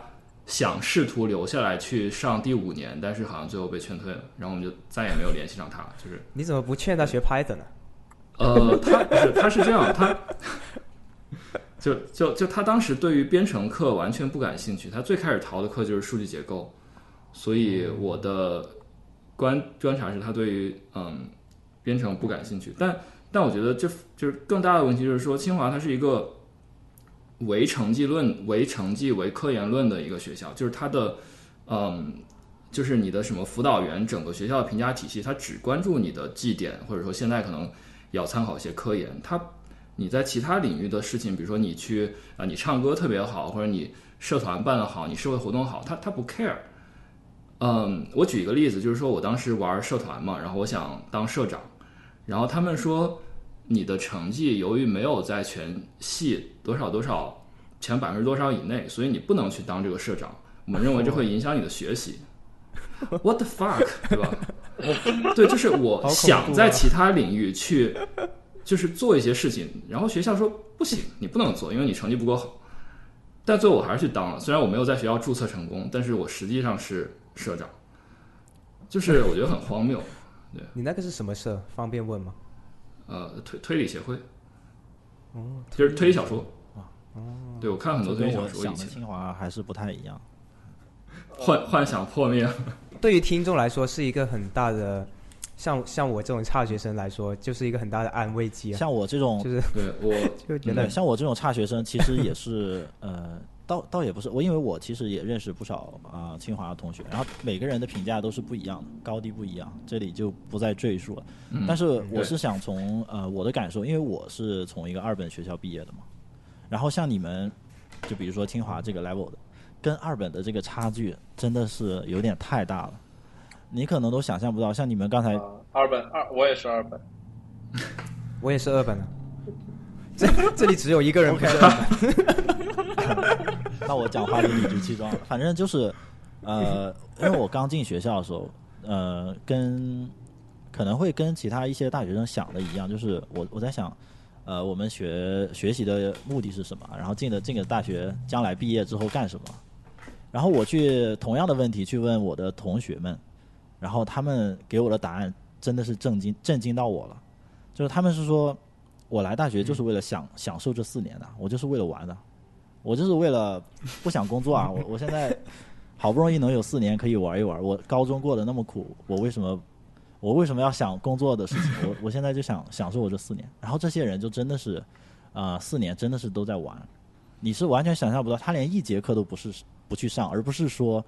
想试图留下来去上第五年，但是好像最后被劝退了，然后我们就再也没有联系上他。就是你怎么不劝他学 Python 呢？呃，他不是，他是这样，他就就就他当时对于编程课完全不感兴趣，他最开始逃的课就是数据结构，所以我的观观察是他对于嗯编程不感兴趣。但但我觉得这就是更大的问题，就是说清华它是一个。唯成绩论、唯成绩、唯科研论的一个学校，就是它的，嗯，就是你的什么辅导员，整个学校的评价体系，它只关注你的绩点，或者说现在可能要参考一些科研。它你在其他领域的事情，比如说你去啊，你唱歌特别好，或者你社团办得好，你社会活动好，他他不 care。嗯，我举一个例子，就是说我当时玩社团嘛，然后我想当社长，然后他们说。你的成绩由于没有在全系多少多少前百分之多少以内，所以你不能去当这个社长。我们认为这会影响你的学习。What the fuck，对吧？对，就是我想在其他领域去，就是做一些事情，然后学校说不行，你不能做，因为你成绩不够好。但最后我还是去当了，虽然我没有在学校注册成功，但是我实际上是社长。就是我觉得很荒谬。对，你那个是什么社？方便问吗？呃，推推理协会，哦，就是推理小说。哦，对我看很多推理小说以前。清华还是不太一样。幻幻想破灭，对于听众来说是一个很大的，像像我这种差学生来说，就是一个很大的安慰剂啊，像我这种就是对我 就觉得对，像我这种差学生，其实也是 呃，倒倒也不是我，因为我其实也认识不少啊、清华的同学，然后每个人的评价都是不一样的，高低不一样，这里就不再赘述了。嗯但是我是想从呃我的感受，因为我是从一个二本学校毕业的嘛，然后像你们，就比如说清华这个 level 的，跟二本的这个差距真的是有点太大了，你可能都想象不到。像你们刚才啊，二本二，我也是二本。我也是二本啊，这这里只有一个人不是二本，那我讲话就理直气壮了。反正就是，呃，因为我刚进学校的时候，呃，跟可能会跟其他一些大学生想的一样，就是我我在想，呃，我们学学习的目的是什么？然后进了进了大学，将来毕业之后干什么？然后我去同样的问题去问我的同学们，然后他们给我的答案真的是震惊震惊到我了，就是他们是说，我来大学就是为了享、享受这四年的，我就是为了玩的，我就是为了不想工作啊！我我现在 好不容易能有四年可以玩一玩，我高中过得那么苦，我为什么我为什么要想工作的事情？我我现在就想享受我这四年。然后这些人就真的是，啊、四年真的是都在玩，你是完全想象不到，他连一节课都不是不去上，而不是说，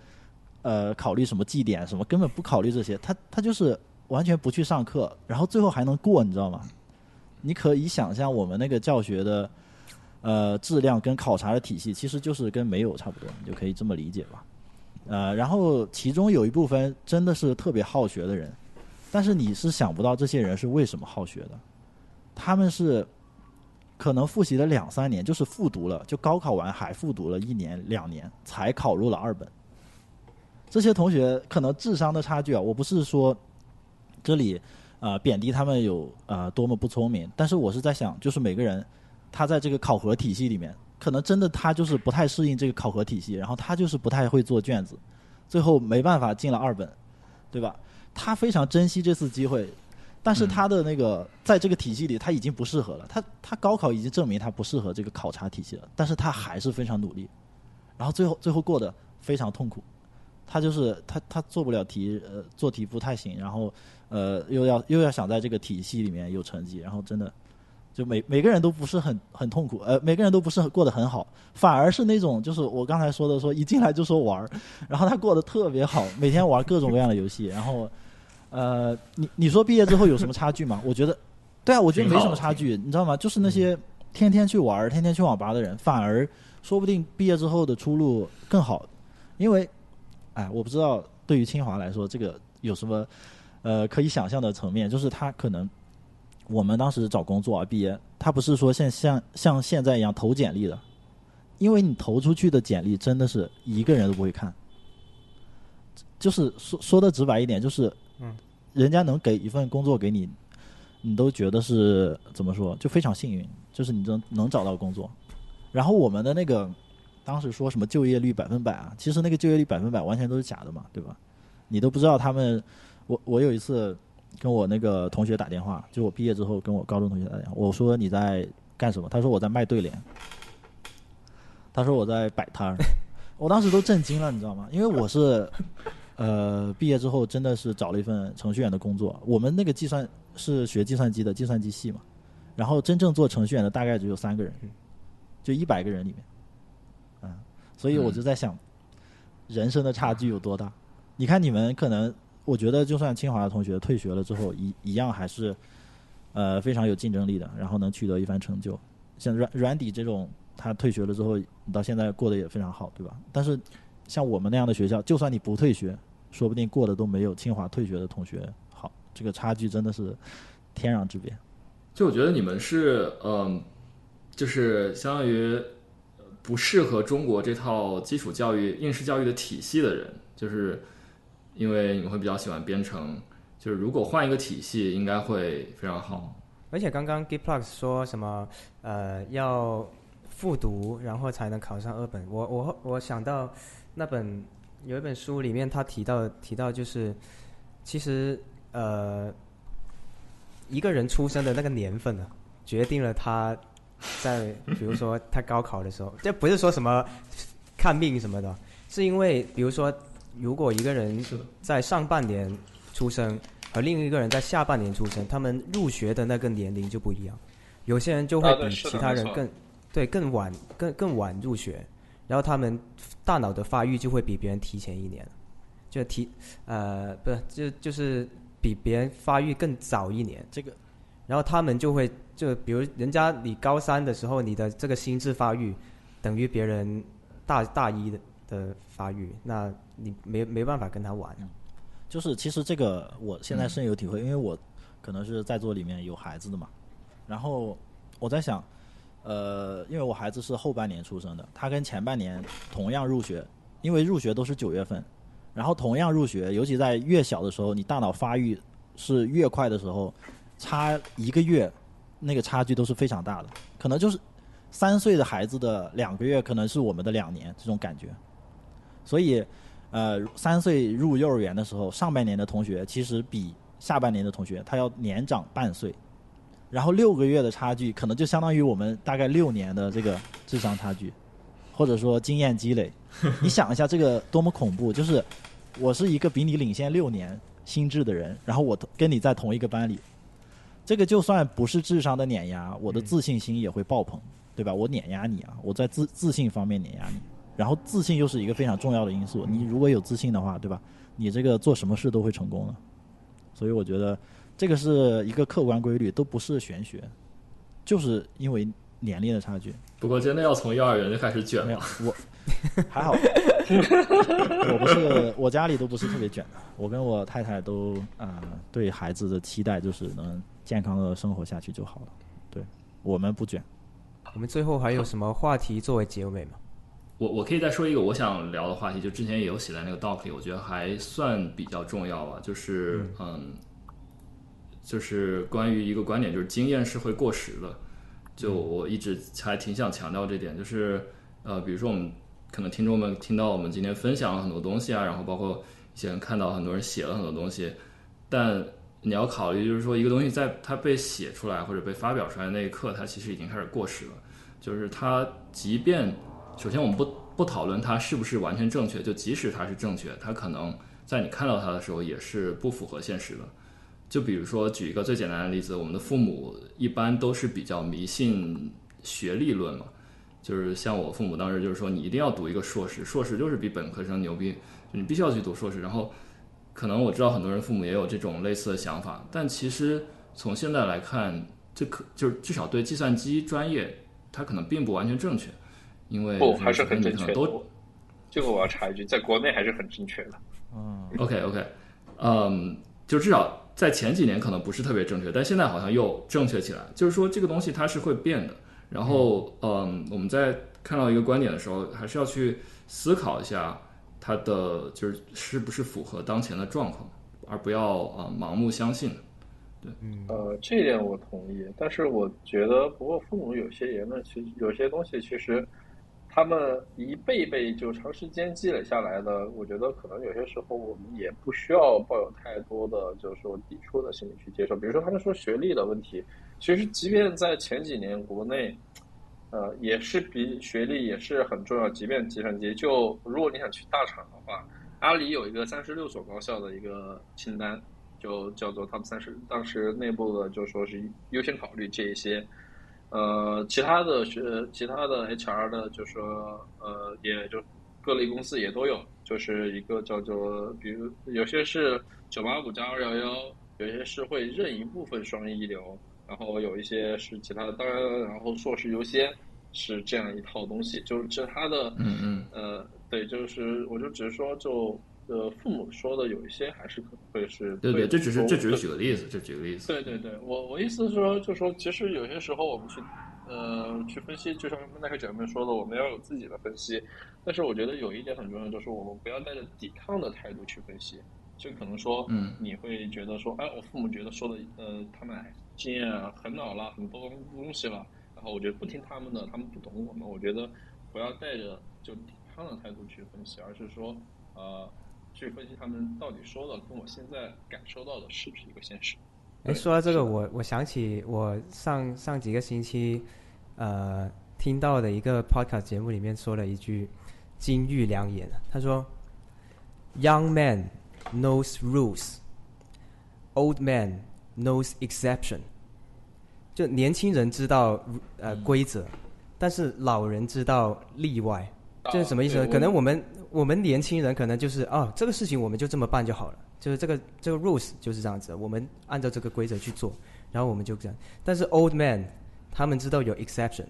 呃，考虑什么绩点什么，根本不考虑这些，他他就是完全不去上课，然后最后还能过，你知道吗？你可以想象我们那个教学的。呃，质量跟考察的体系其实就是跟没有差不多，你就可以这么理解吧。呃，然后其中有一部分真的是特别好学的人，但是你是想不到这些人是为什么好学的，他们是可能复习了两三年，就是复读了，就高考完还复读了一年两年，才考入了二本。这些同学可能智商的差距啊，我不是说这里、呃贬低他们有、呃多么不聪明，但是我是在想，就是每个人他在这个考核体系里面，可能真的他就是不太适应这个考核体系，然后他就是不太会做卷子，最后没办法进了二本，对吧？他非常珍惜这次机会，但是他的那个、在这个体系里他已经不适合了，他他高考已经证明他不适合这个考察体系了，但是他还是非常努力，然后最后最后过得非常痛苦。他就是他他做不了题，呃，做题不太行，然后呃又要又要想在这个体系里面有成绩，然后真的就每每个人都不是很很痛苦，呃，每个人都不是过得很好，反而是那种就是我刚才说的说一进来就说玩儿，然后他过得特别好，每天玩各种各样的游戏，然后呃，你你说毕业之后有什么差距吗？我觉得，对啊，我觉得没什么差距，你知道吗？就是那些天天去玩儿、天天去网吧的人，反而说不定毕业之后的出路更好，因为，哎，我不知道对于清华来说这个有什么呃可以想象的层面，就是他可能我们当时找工作啊，毕业，他不是说像像像现在一样投简历的，因为你投出去的简历真的是一个人都不会看，就是说说的直白一点，就是，嗯，人家能给一份工作给你，你都觉得是怎么说，就非常幸运，就是你能能找到工作。然后我们的那个当时说什么就业率百分百啊，其实那个就业率百分百完全都是假的嘛，对吧？你都不知道他们，我我有一次跟我那个同学打电话，就我毕业之后跟我高中同学打电话，我说你在干什么？他说我在卖对联，他说我在摆摊儿，我当时都震惊了，你知道吗？因为我是呃毕业之后真的是找了一份程序员的工作，我们那个计算是学计算机的计算机系嘛，然后真正做程序员的大概只有三个人，就一百个人里面，嗯，所以我就在想，人生的差距有多大？你看你们可能，我觉得就算清华的同学退学了之后，一一样还是呃非常有竞争力的，然后能取得一番成就。像软软底这种，他退学了之后，到现在过得也非常好，对吧？但是像我们那样的学校，就算你不退学，说不定过得都没有清华退学的同学好。这个差距真的是天壤之别。就我觉得你们是，嗯，就是相当于不适合中国这套基础教育、应试教育的体系的人，就是因为你会比较喜欢编程，就是如果换一个体系，应该会非常好。而且刚刚 Giplux 说什么呃要复读，然后才能考上二本。我我我想到那本有一本书里面他提到提到就是，其实呃，一个人出生的那个年份呢，决定了他在比如说他高考的时候，这不是说什么看命什么的，是因为比如说如果一个人在上半年出生和另一个人在下半年出生，他们入学的那个年龄就不一样。有些人就会比其他人更对更晚更更晚入学，然后他们大脑的发育就会比别人提前一年，就提呃不是就就是比别人发育更早一年，这个。然后他们就会就比如人家你高三的时候，你的这个心智发育等于别人大大一的的发育，那你没没办法跟他玩。就是其实这个我现在深有体会，因为我可能是在座里面有孩子的嘛，然后我在想，呃，因为我孩子是后半年出生的，他跟前半年同样入学，因为入学都是九月份，然后同样入学，尤其在越小的时候，你大脑发育是越快的时候，差一个月，那个差距都是非常大的，可能就是三岁的孩子的两个月，可能是我们的两年这种感觉，所以。呃，三岁入幼儿园的时候，上半年的同学其实比下半年的同学他要年长半岁，然后六个月的差距，可能就相当于我们大概六年的这个智商差距，或者说经验积累。你想一下，这个多么恐怖！就是我是一个比你领先六年心智的人，然后我跟你在同一个班里，这个就算不是智商的碾压，我的自信心也会爆棚，对吧？我碾压你啊，我在自自信方面碾压你。然后自信又是一个非常重要的因素。你如果有自信的话，对吧？你这个做什么事都会成功的。所以我觉得这个是一个客观规律，都不是玄学，就是因为年龄的差距。不过真的要从幼儿园就开始卷没有了，我还好，我不是我家里都不是特别卷的。我跟我太太都啊、呃对孩子的期待就是能健康的生活下去就好了。对我们不卷。我们最后还有什么话题作为结尾吗？我我可以再说一个我想聊的话题，就之前也有写在那个 doc 里，我觉得还算比较重要吧，就是嗯就是关于一个观点，就是经验是会过时的。就我一直还挺想强调这点，就是呃，比如说我们可能听众们听到我们今天分享了很多东西啊，然后包括一些人看到很多人写了很多东西，但你要考虑，就是说一个东西在它被写出来或者被发表出来的那一刻，它其实已经开始过时了。就是它即便首先我们不不讨论它是不是完全正确，就即使它是正确，它可能在你看到它的时候也是不符合现实的。就比如说举一个最简单的例子，我们的父母一般都是比较迷信学历论嘛，就是像我父母当时就是说你一定要读一个硕士，硕士就是比本科生牛逼，你必须要去读硕士。然后可能我知道很多人父母也有这种类似的想法，但其实从现在来看，这可就是至少对计算机专业，它可能并不完全正确，因为不，还是很你正确的。都这个我要插一句，在国内还是很正确的。嗯，OK OK，嗯，就至少在前几年可能不是特别正确，但现在好像又正确起来。就是说这个东西它是会变的。然后，嗯，我们在看到一个观点的时候，还是要去思考一下它的就是是不是符合当前的状况，而不要呃盲目相信。对呃，这一点我同意，但是我觉得，不过父母有些言论，其实有些东西，其实他们一辈辈就长时间积累下来的，我觉得可能有些时候我们也不需要抱有太多的就是说抵触的心理去接受。比如说他们说学历的问题，其实即便在前几年国内，呃，也是比学历也是很重要。即便计算机，就如果你想去大厂的话，阿里有一个三十六所高校的一个清单。就叫做他们三十，当时内部的就说是优先考虑这一些，呃，其他的学，其他的 HR 的，就说呃，也就各类公司也都有，就是一个叫做，比如有些是九八五加二幺幺，有些是会认一部分双一流，然后有一些是其他的，当然，然后硕士优先是这样一套东西，就是其他的，嗯嗯，呃，对，就是我就只是说就。呃，父母说的有一些还是可能会是对对，这只是这只是举个例子，这举个例子。对对对，我我意思是说，就说其实有些时候我们去呃去分析，就像那个姐妹说的，我们要有自己的分析。但是我觉得有一点很重要，就是我们不要带着抵抗的态度去分析。就可能说，嗯，你会觉得说，哎，我父母觉得说的，呃，他们经验啊很老了，很多东西了，然后我觉得不听他们的，他们不懂我们。我觉得不要带着就抵抗的态度去分析，而是说，呃。去分析他们到底说的跟我现在感受到的是不是一个现实。哎，说到这个，我我想起我上上几个星期，呃，听到的一个 podcast 节目里面说了一句金玉良言，他说：“Young man knows rules, old man knows exception。”就年轻人知道呃嗯规则，但是老人知道例外。这是什么意思呢？可能我们我们年轻人可能就是哦，这个事情我们就这么办就好了，就是这个这个 rules 就是这样子，我们按照这个规则去做，然后我们就这样。但是 old man 他们知道有 exception，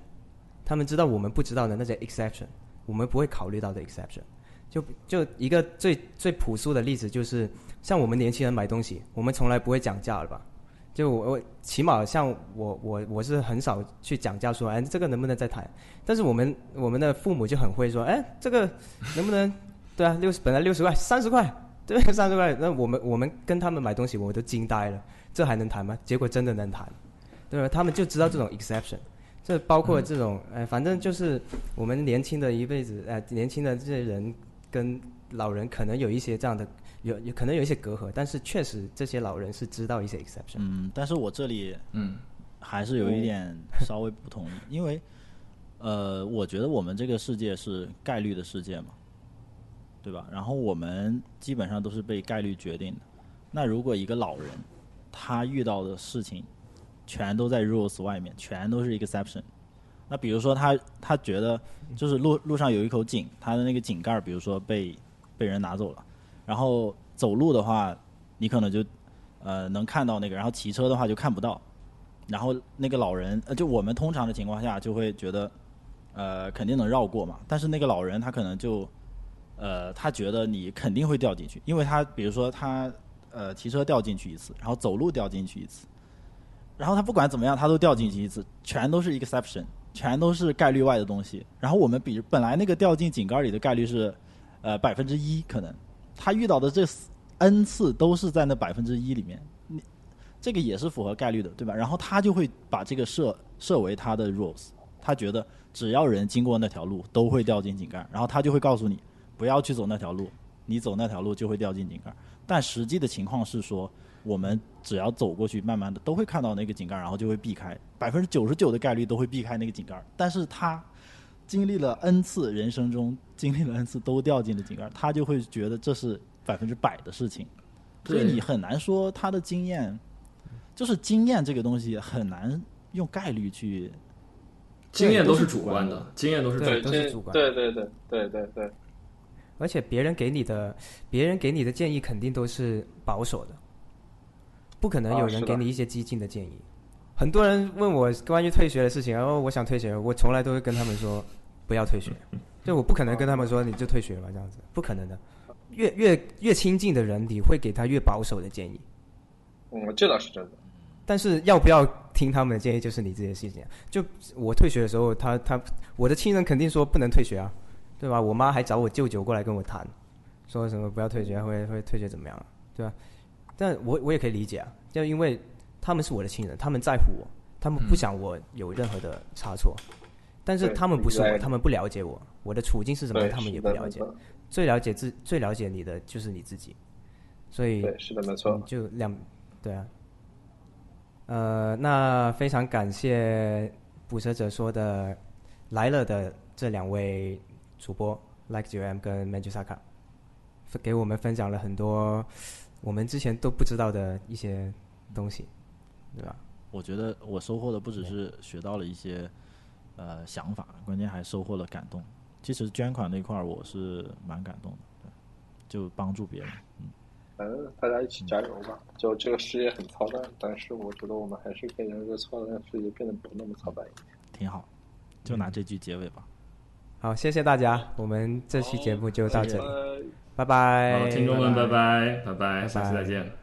他们知道我们不知道的那些 exception，我们不会考虑到的 exception。就就一个最最朴素的例子就是，像我们年轻人买东西，我们从来不会讲价了吧？就我我起码像我我我是很少去讲价说，哎，这个能不能再谈？但是我们我们的父母就很会说，哎，这个能不能？对啊，六十本来六十块，三十块，对，三十块。那我们我们跟他们买东西，我们都惊呆了，这还能谈吗？结果真的能谈，对吧？他们就知道这种 exception，这包括这种，哎，反正就是我们年轻的一辈子，哎，年轻的这些人跟老人可能有一些这样的，有有可能有一些隔阂，但是确实这些老人是知道一些 exception。嗯，但是我这里嗯还是有一点稍微不同意，因为呃，我觉得我们这个世界是概率的世界嘛，对吧？然后我们基本上都是被概率决定的。那如果一个老人他遇到的事情全都在 rules 外面，全都是 exception，那比如说他他觉得就是路路上有一口井，他的那个井盖儿比如说被被人拿走了，然后走路的话，你可能就呃能看到那个，然后骑车的话就看不到。然后那个老人，呃，就我们通常的情况下就会觉得，呃，肯定能绕过嘛。但是那个老人他可能就，呃，他觉得你肯定会掉进去，因为他比如说他呃骑车掉进去一次，然后走路掉进去一次，然后他不管怎么样他都掉进去一次，全都是 exception，全都是概率外的东西。然后我们比本来那个掉进井盖里的概率是，呃百分之一可能，他遇到的这 n 次都是在那百分之一里面。你这个也是符合概率的，对吧？然后他就会把这个设设为他的 rules，他觉得只要人经过那条路都会掉进井盖，然后他就会告诉你不要去走那条路，你走那条路就会掉进井盖。但实际的情况是说，我们只要走过去，慢慢的都会看到那个井盖，然后就会避开，百分之九十九的概率都会避开那个井盖。但是他经历了 n 次人生中经历了 n 次都掉进了井盖，他就会觉得这是百分之百的事情。所以你很难说他的经验，就是经验这个东西很难用概率去。经验都是是主主观的的，经验都是主对观的这都是主观对对对对对对，而且别人给你的，别人给你的建议肯定都是保守的，不可能有人给你一些激进的建议。很多人问我关于退学的事情，然后我想退学，我从来都会跟他们说不要退学，就我不可能跟他们说你就退学吧，这样子不可能的。越越越亲近的人，你会给他越保守的建议，嗯，这倒是真的。但是要不要听他们的建议，就是你自己的事情。就我退学的时候，他他我的亲人肯定说不能退学啊，对吧？我妈还找我舅舅过来跟我谈，说什么不要退学，会会退学怎么样啊，对吧？但我我也可以理解啊，就因为他们是我的亲人，他们在乎我，他们不想我有任何的差错。但是他们不是我，他们不了解我，我的处境是什么，他们也不了解。最了解自最了解你的就是你自己，所以对，是的，没错嗯。就两对啊。呃，那非常感谢捕蛇者说的来了的这两位主播 Like 九 M 跟 m a j u Saka，给我们分享了很多我们之前都不知道的一些东西，对吧？我觉得我收获的不只是学到了一些呃想法，关键还收获了感动。其实捐款那块儿我是蛮感动的，对，就帮助别人。反正大家一起加油吧。就这个世界很操蛋，但是我觉得我们还是可以让这个操蛋的世界变得不那么操蛋一点。挺好，就拿这句结尾吧。好，谢谢大家，我们这期节目就到这里，呃拜拜。好，听众们，拜拜拜，拜拜，下次再拜见。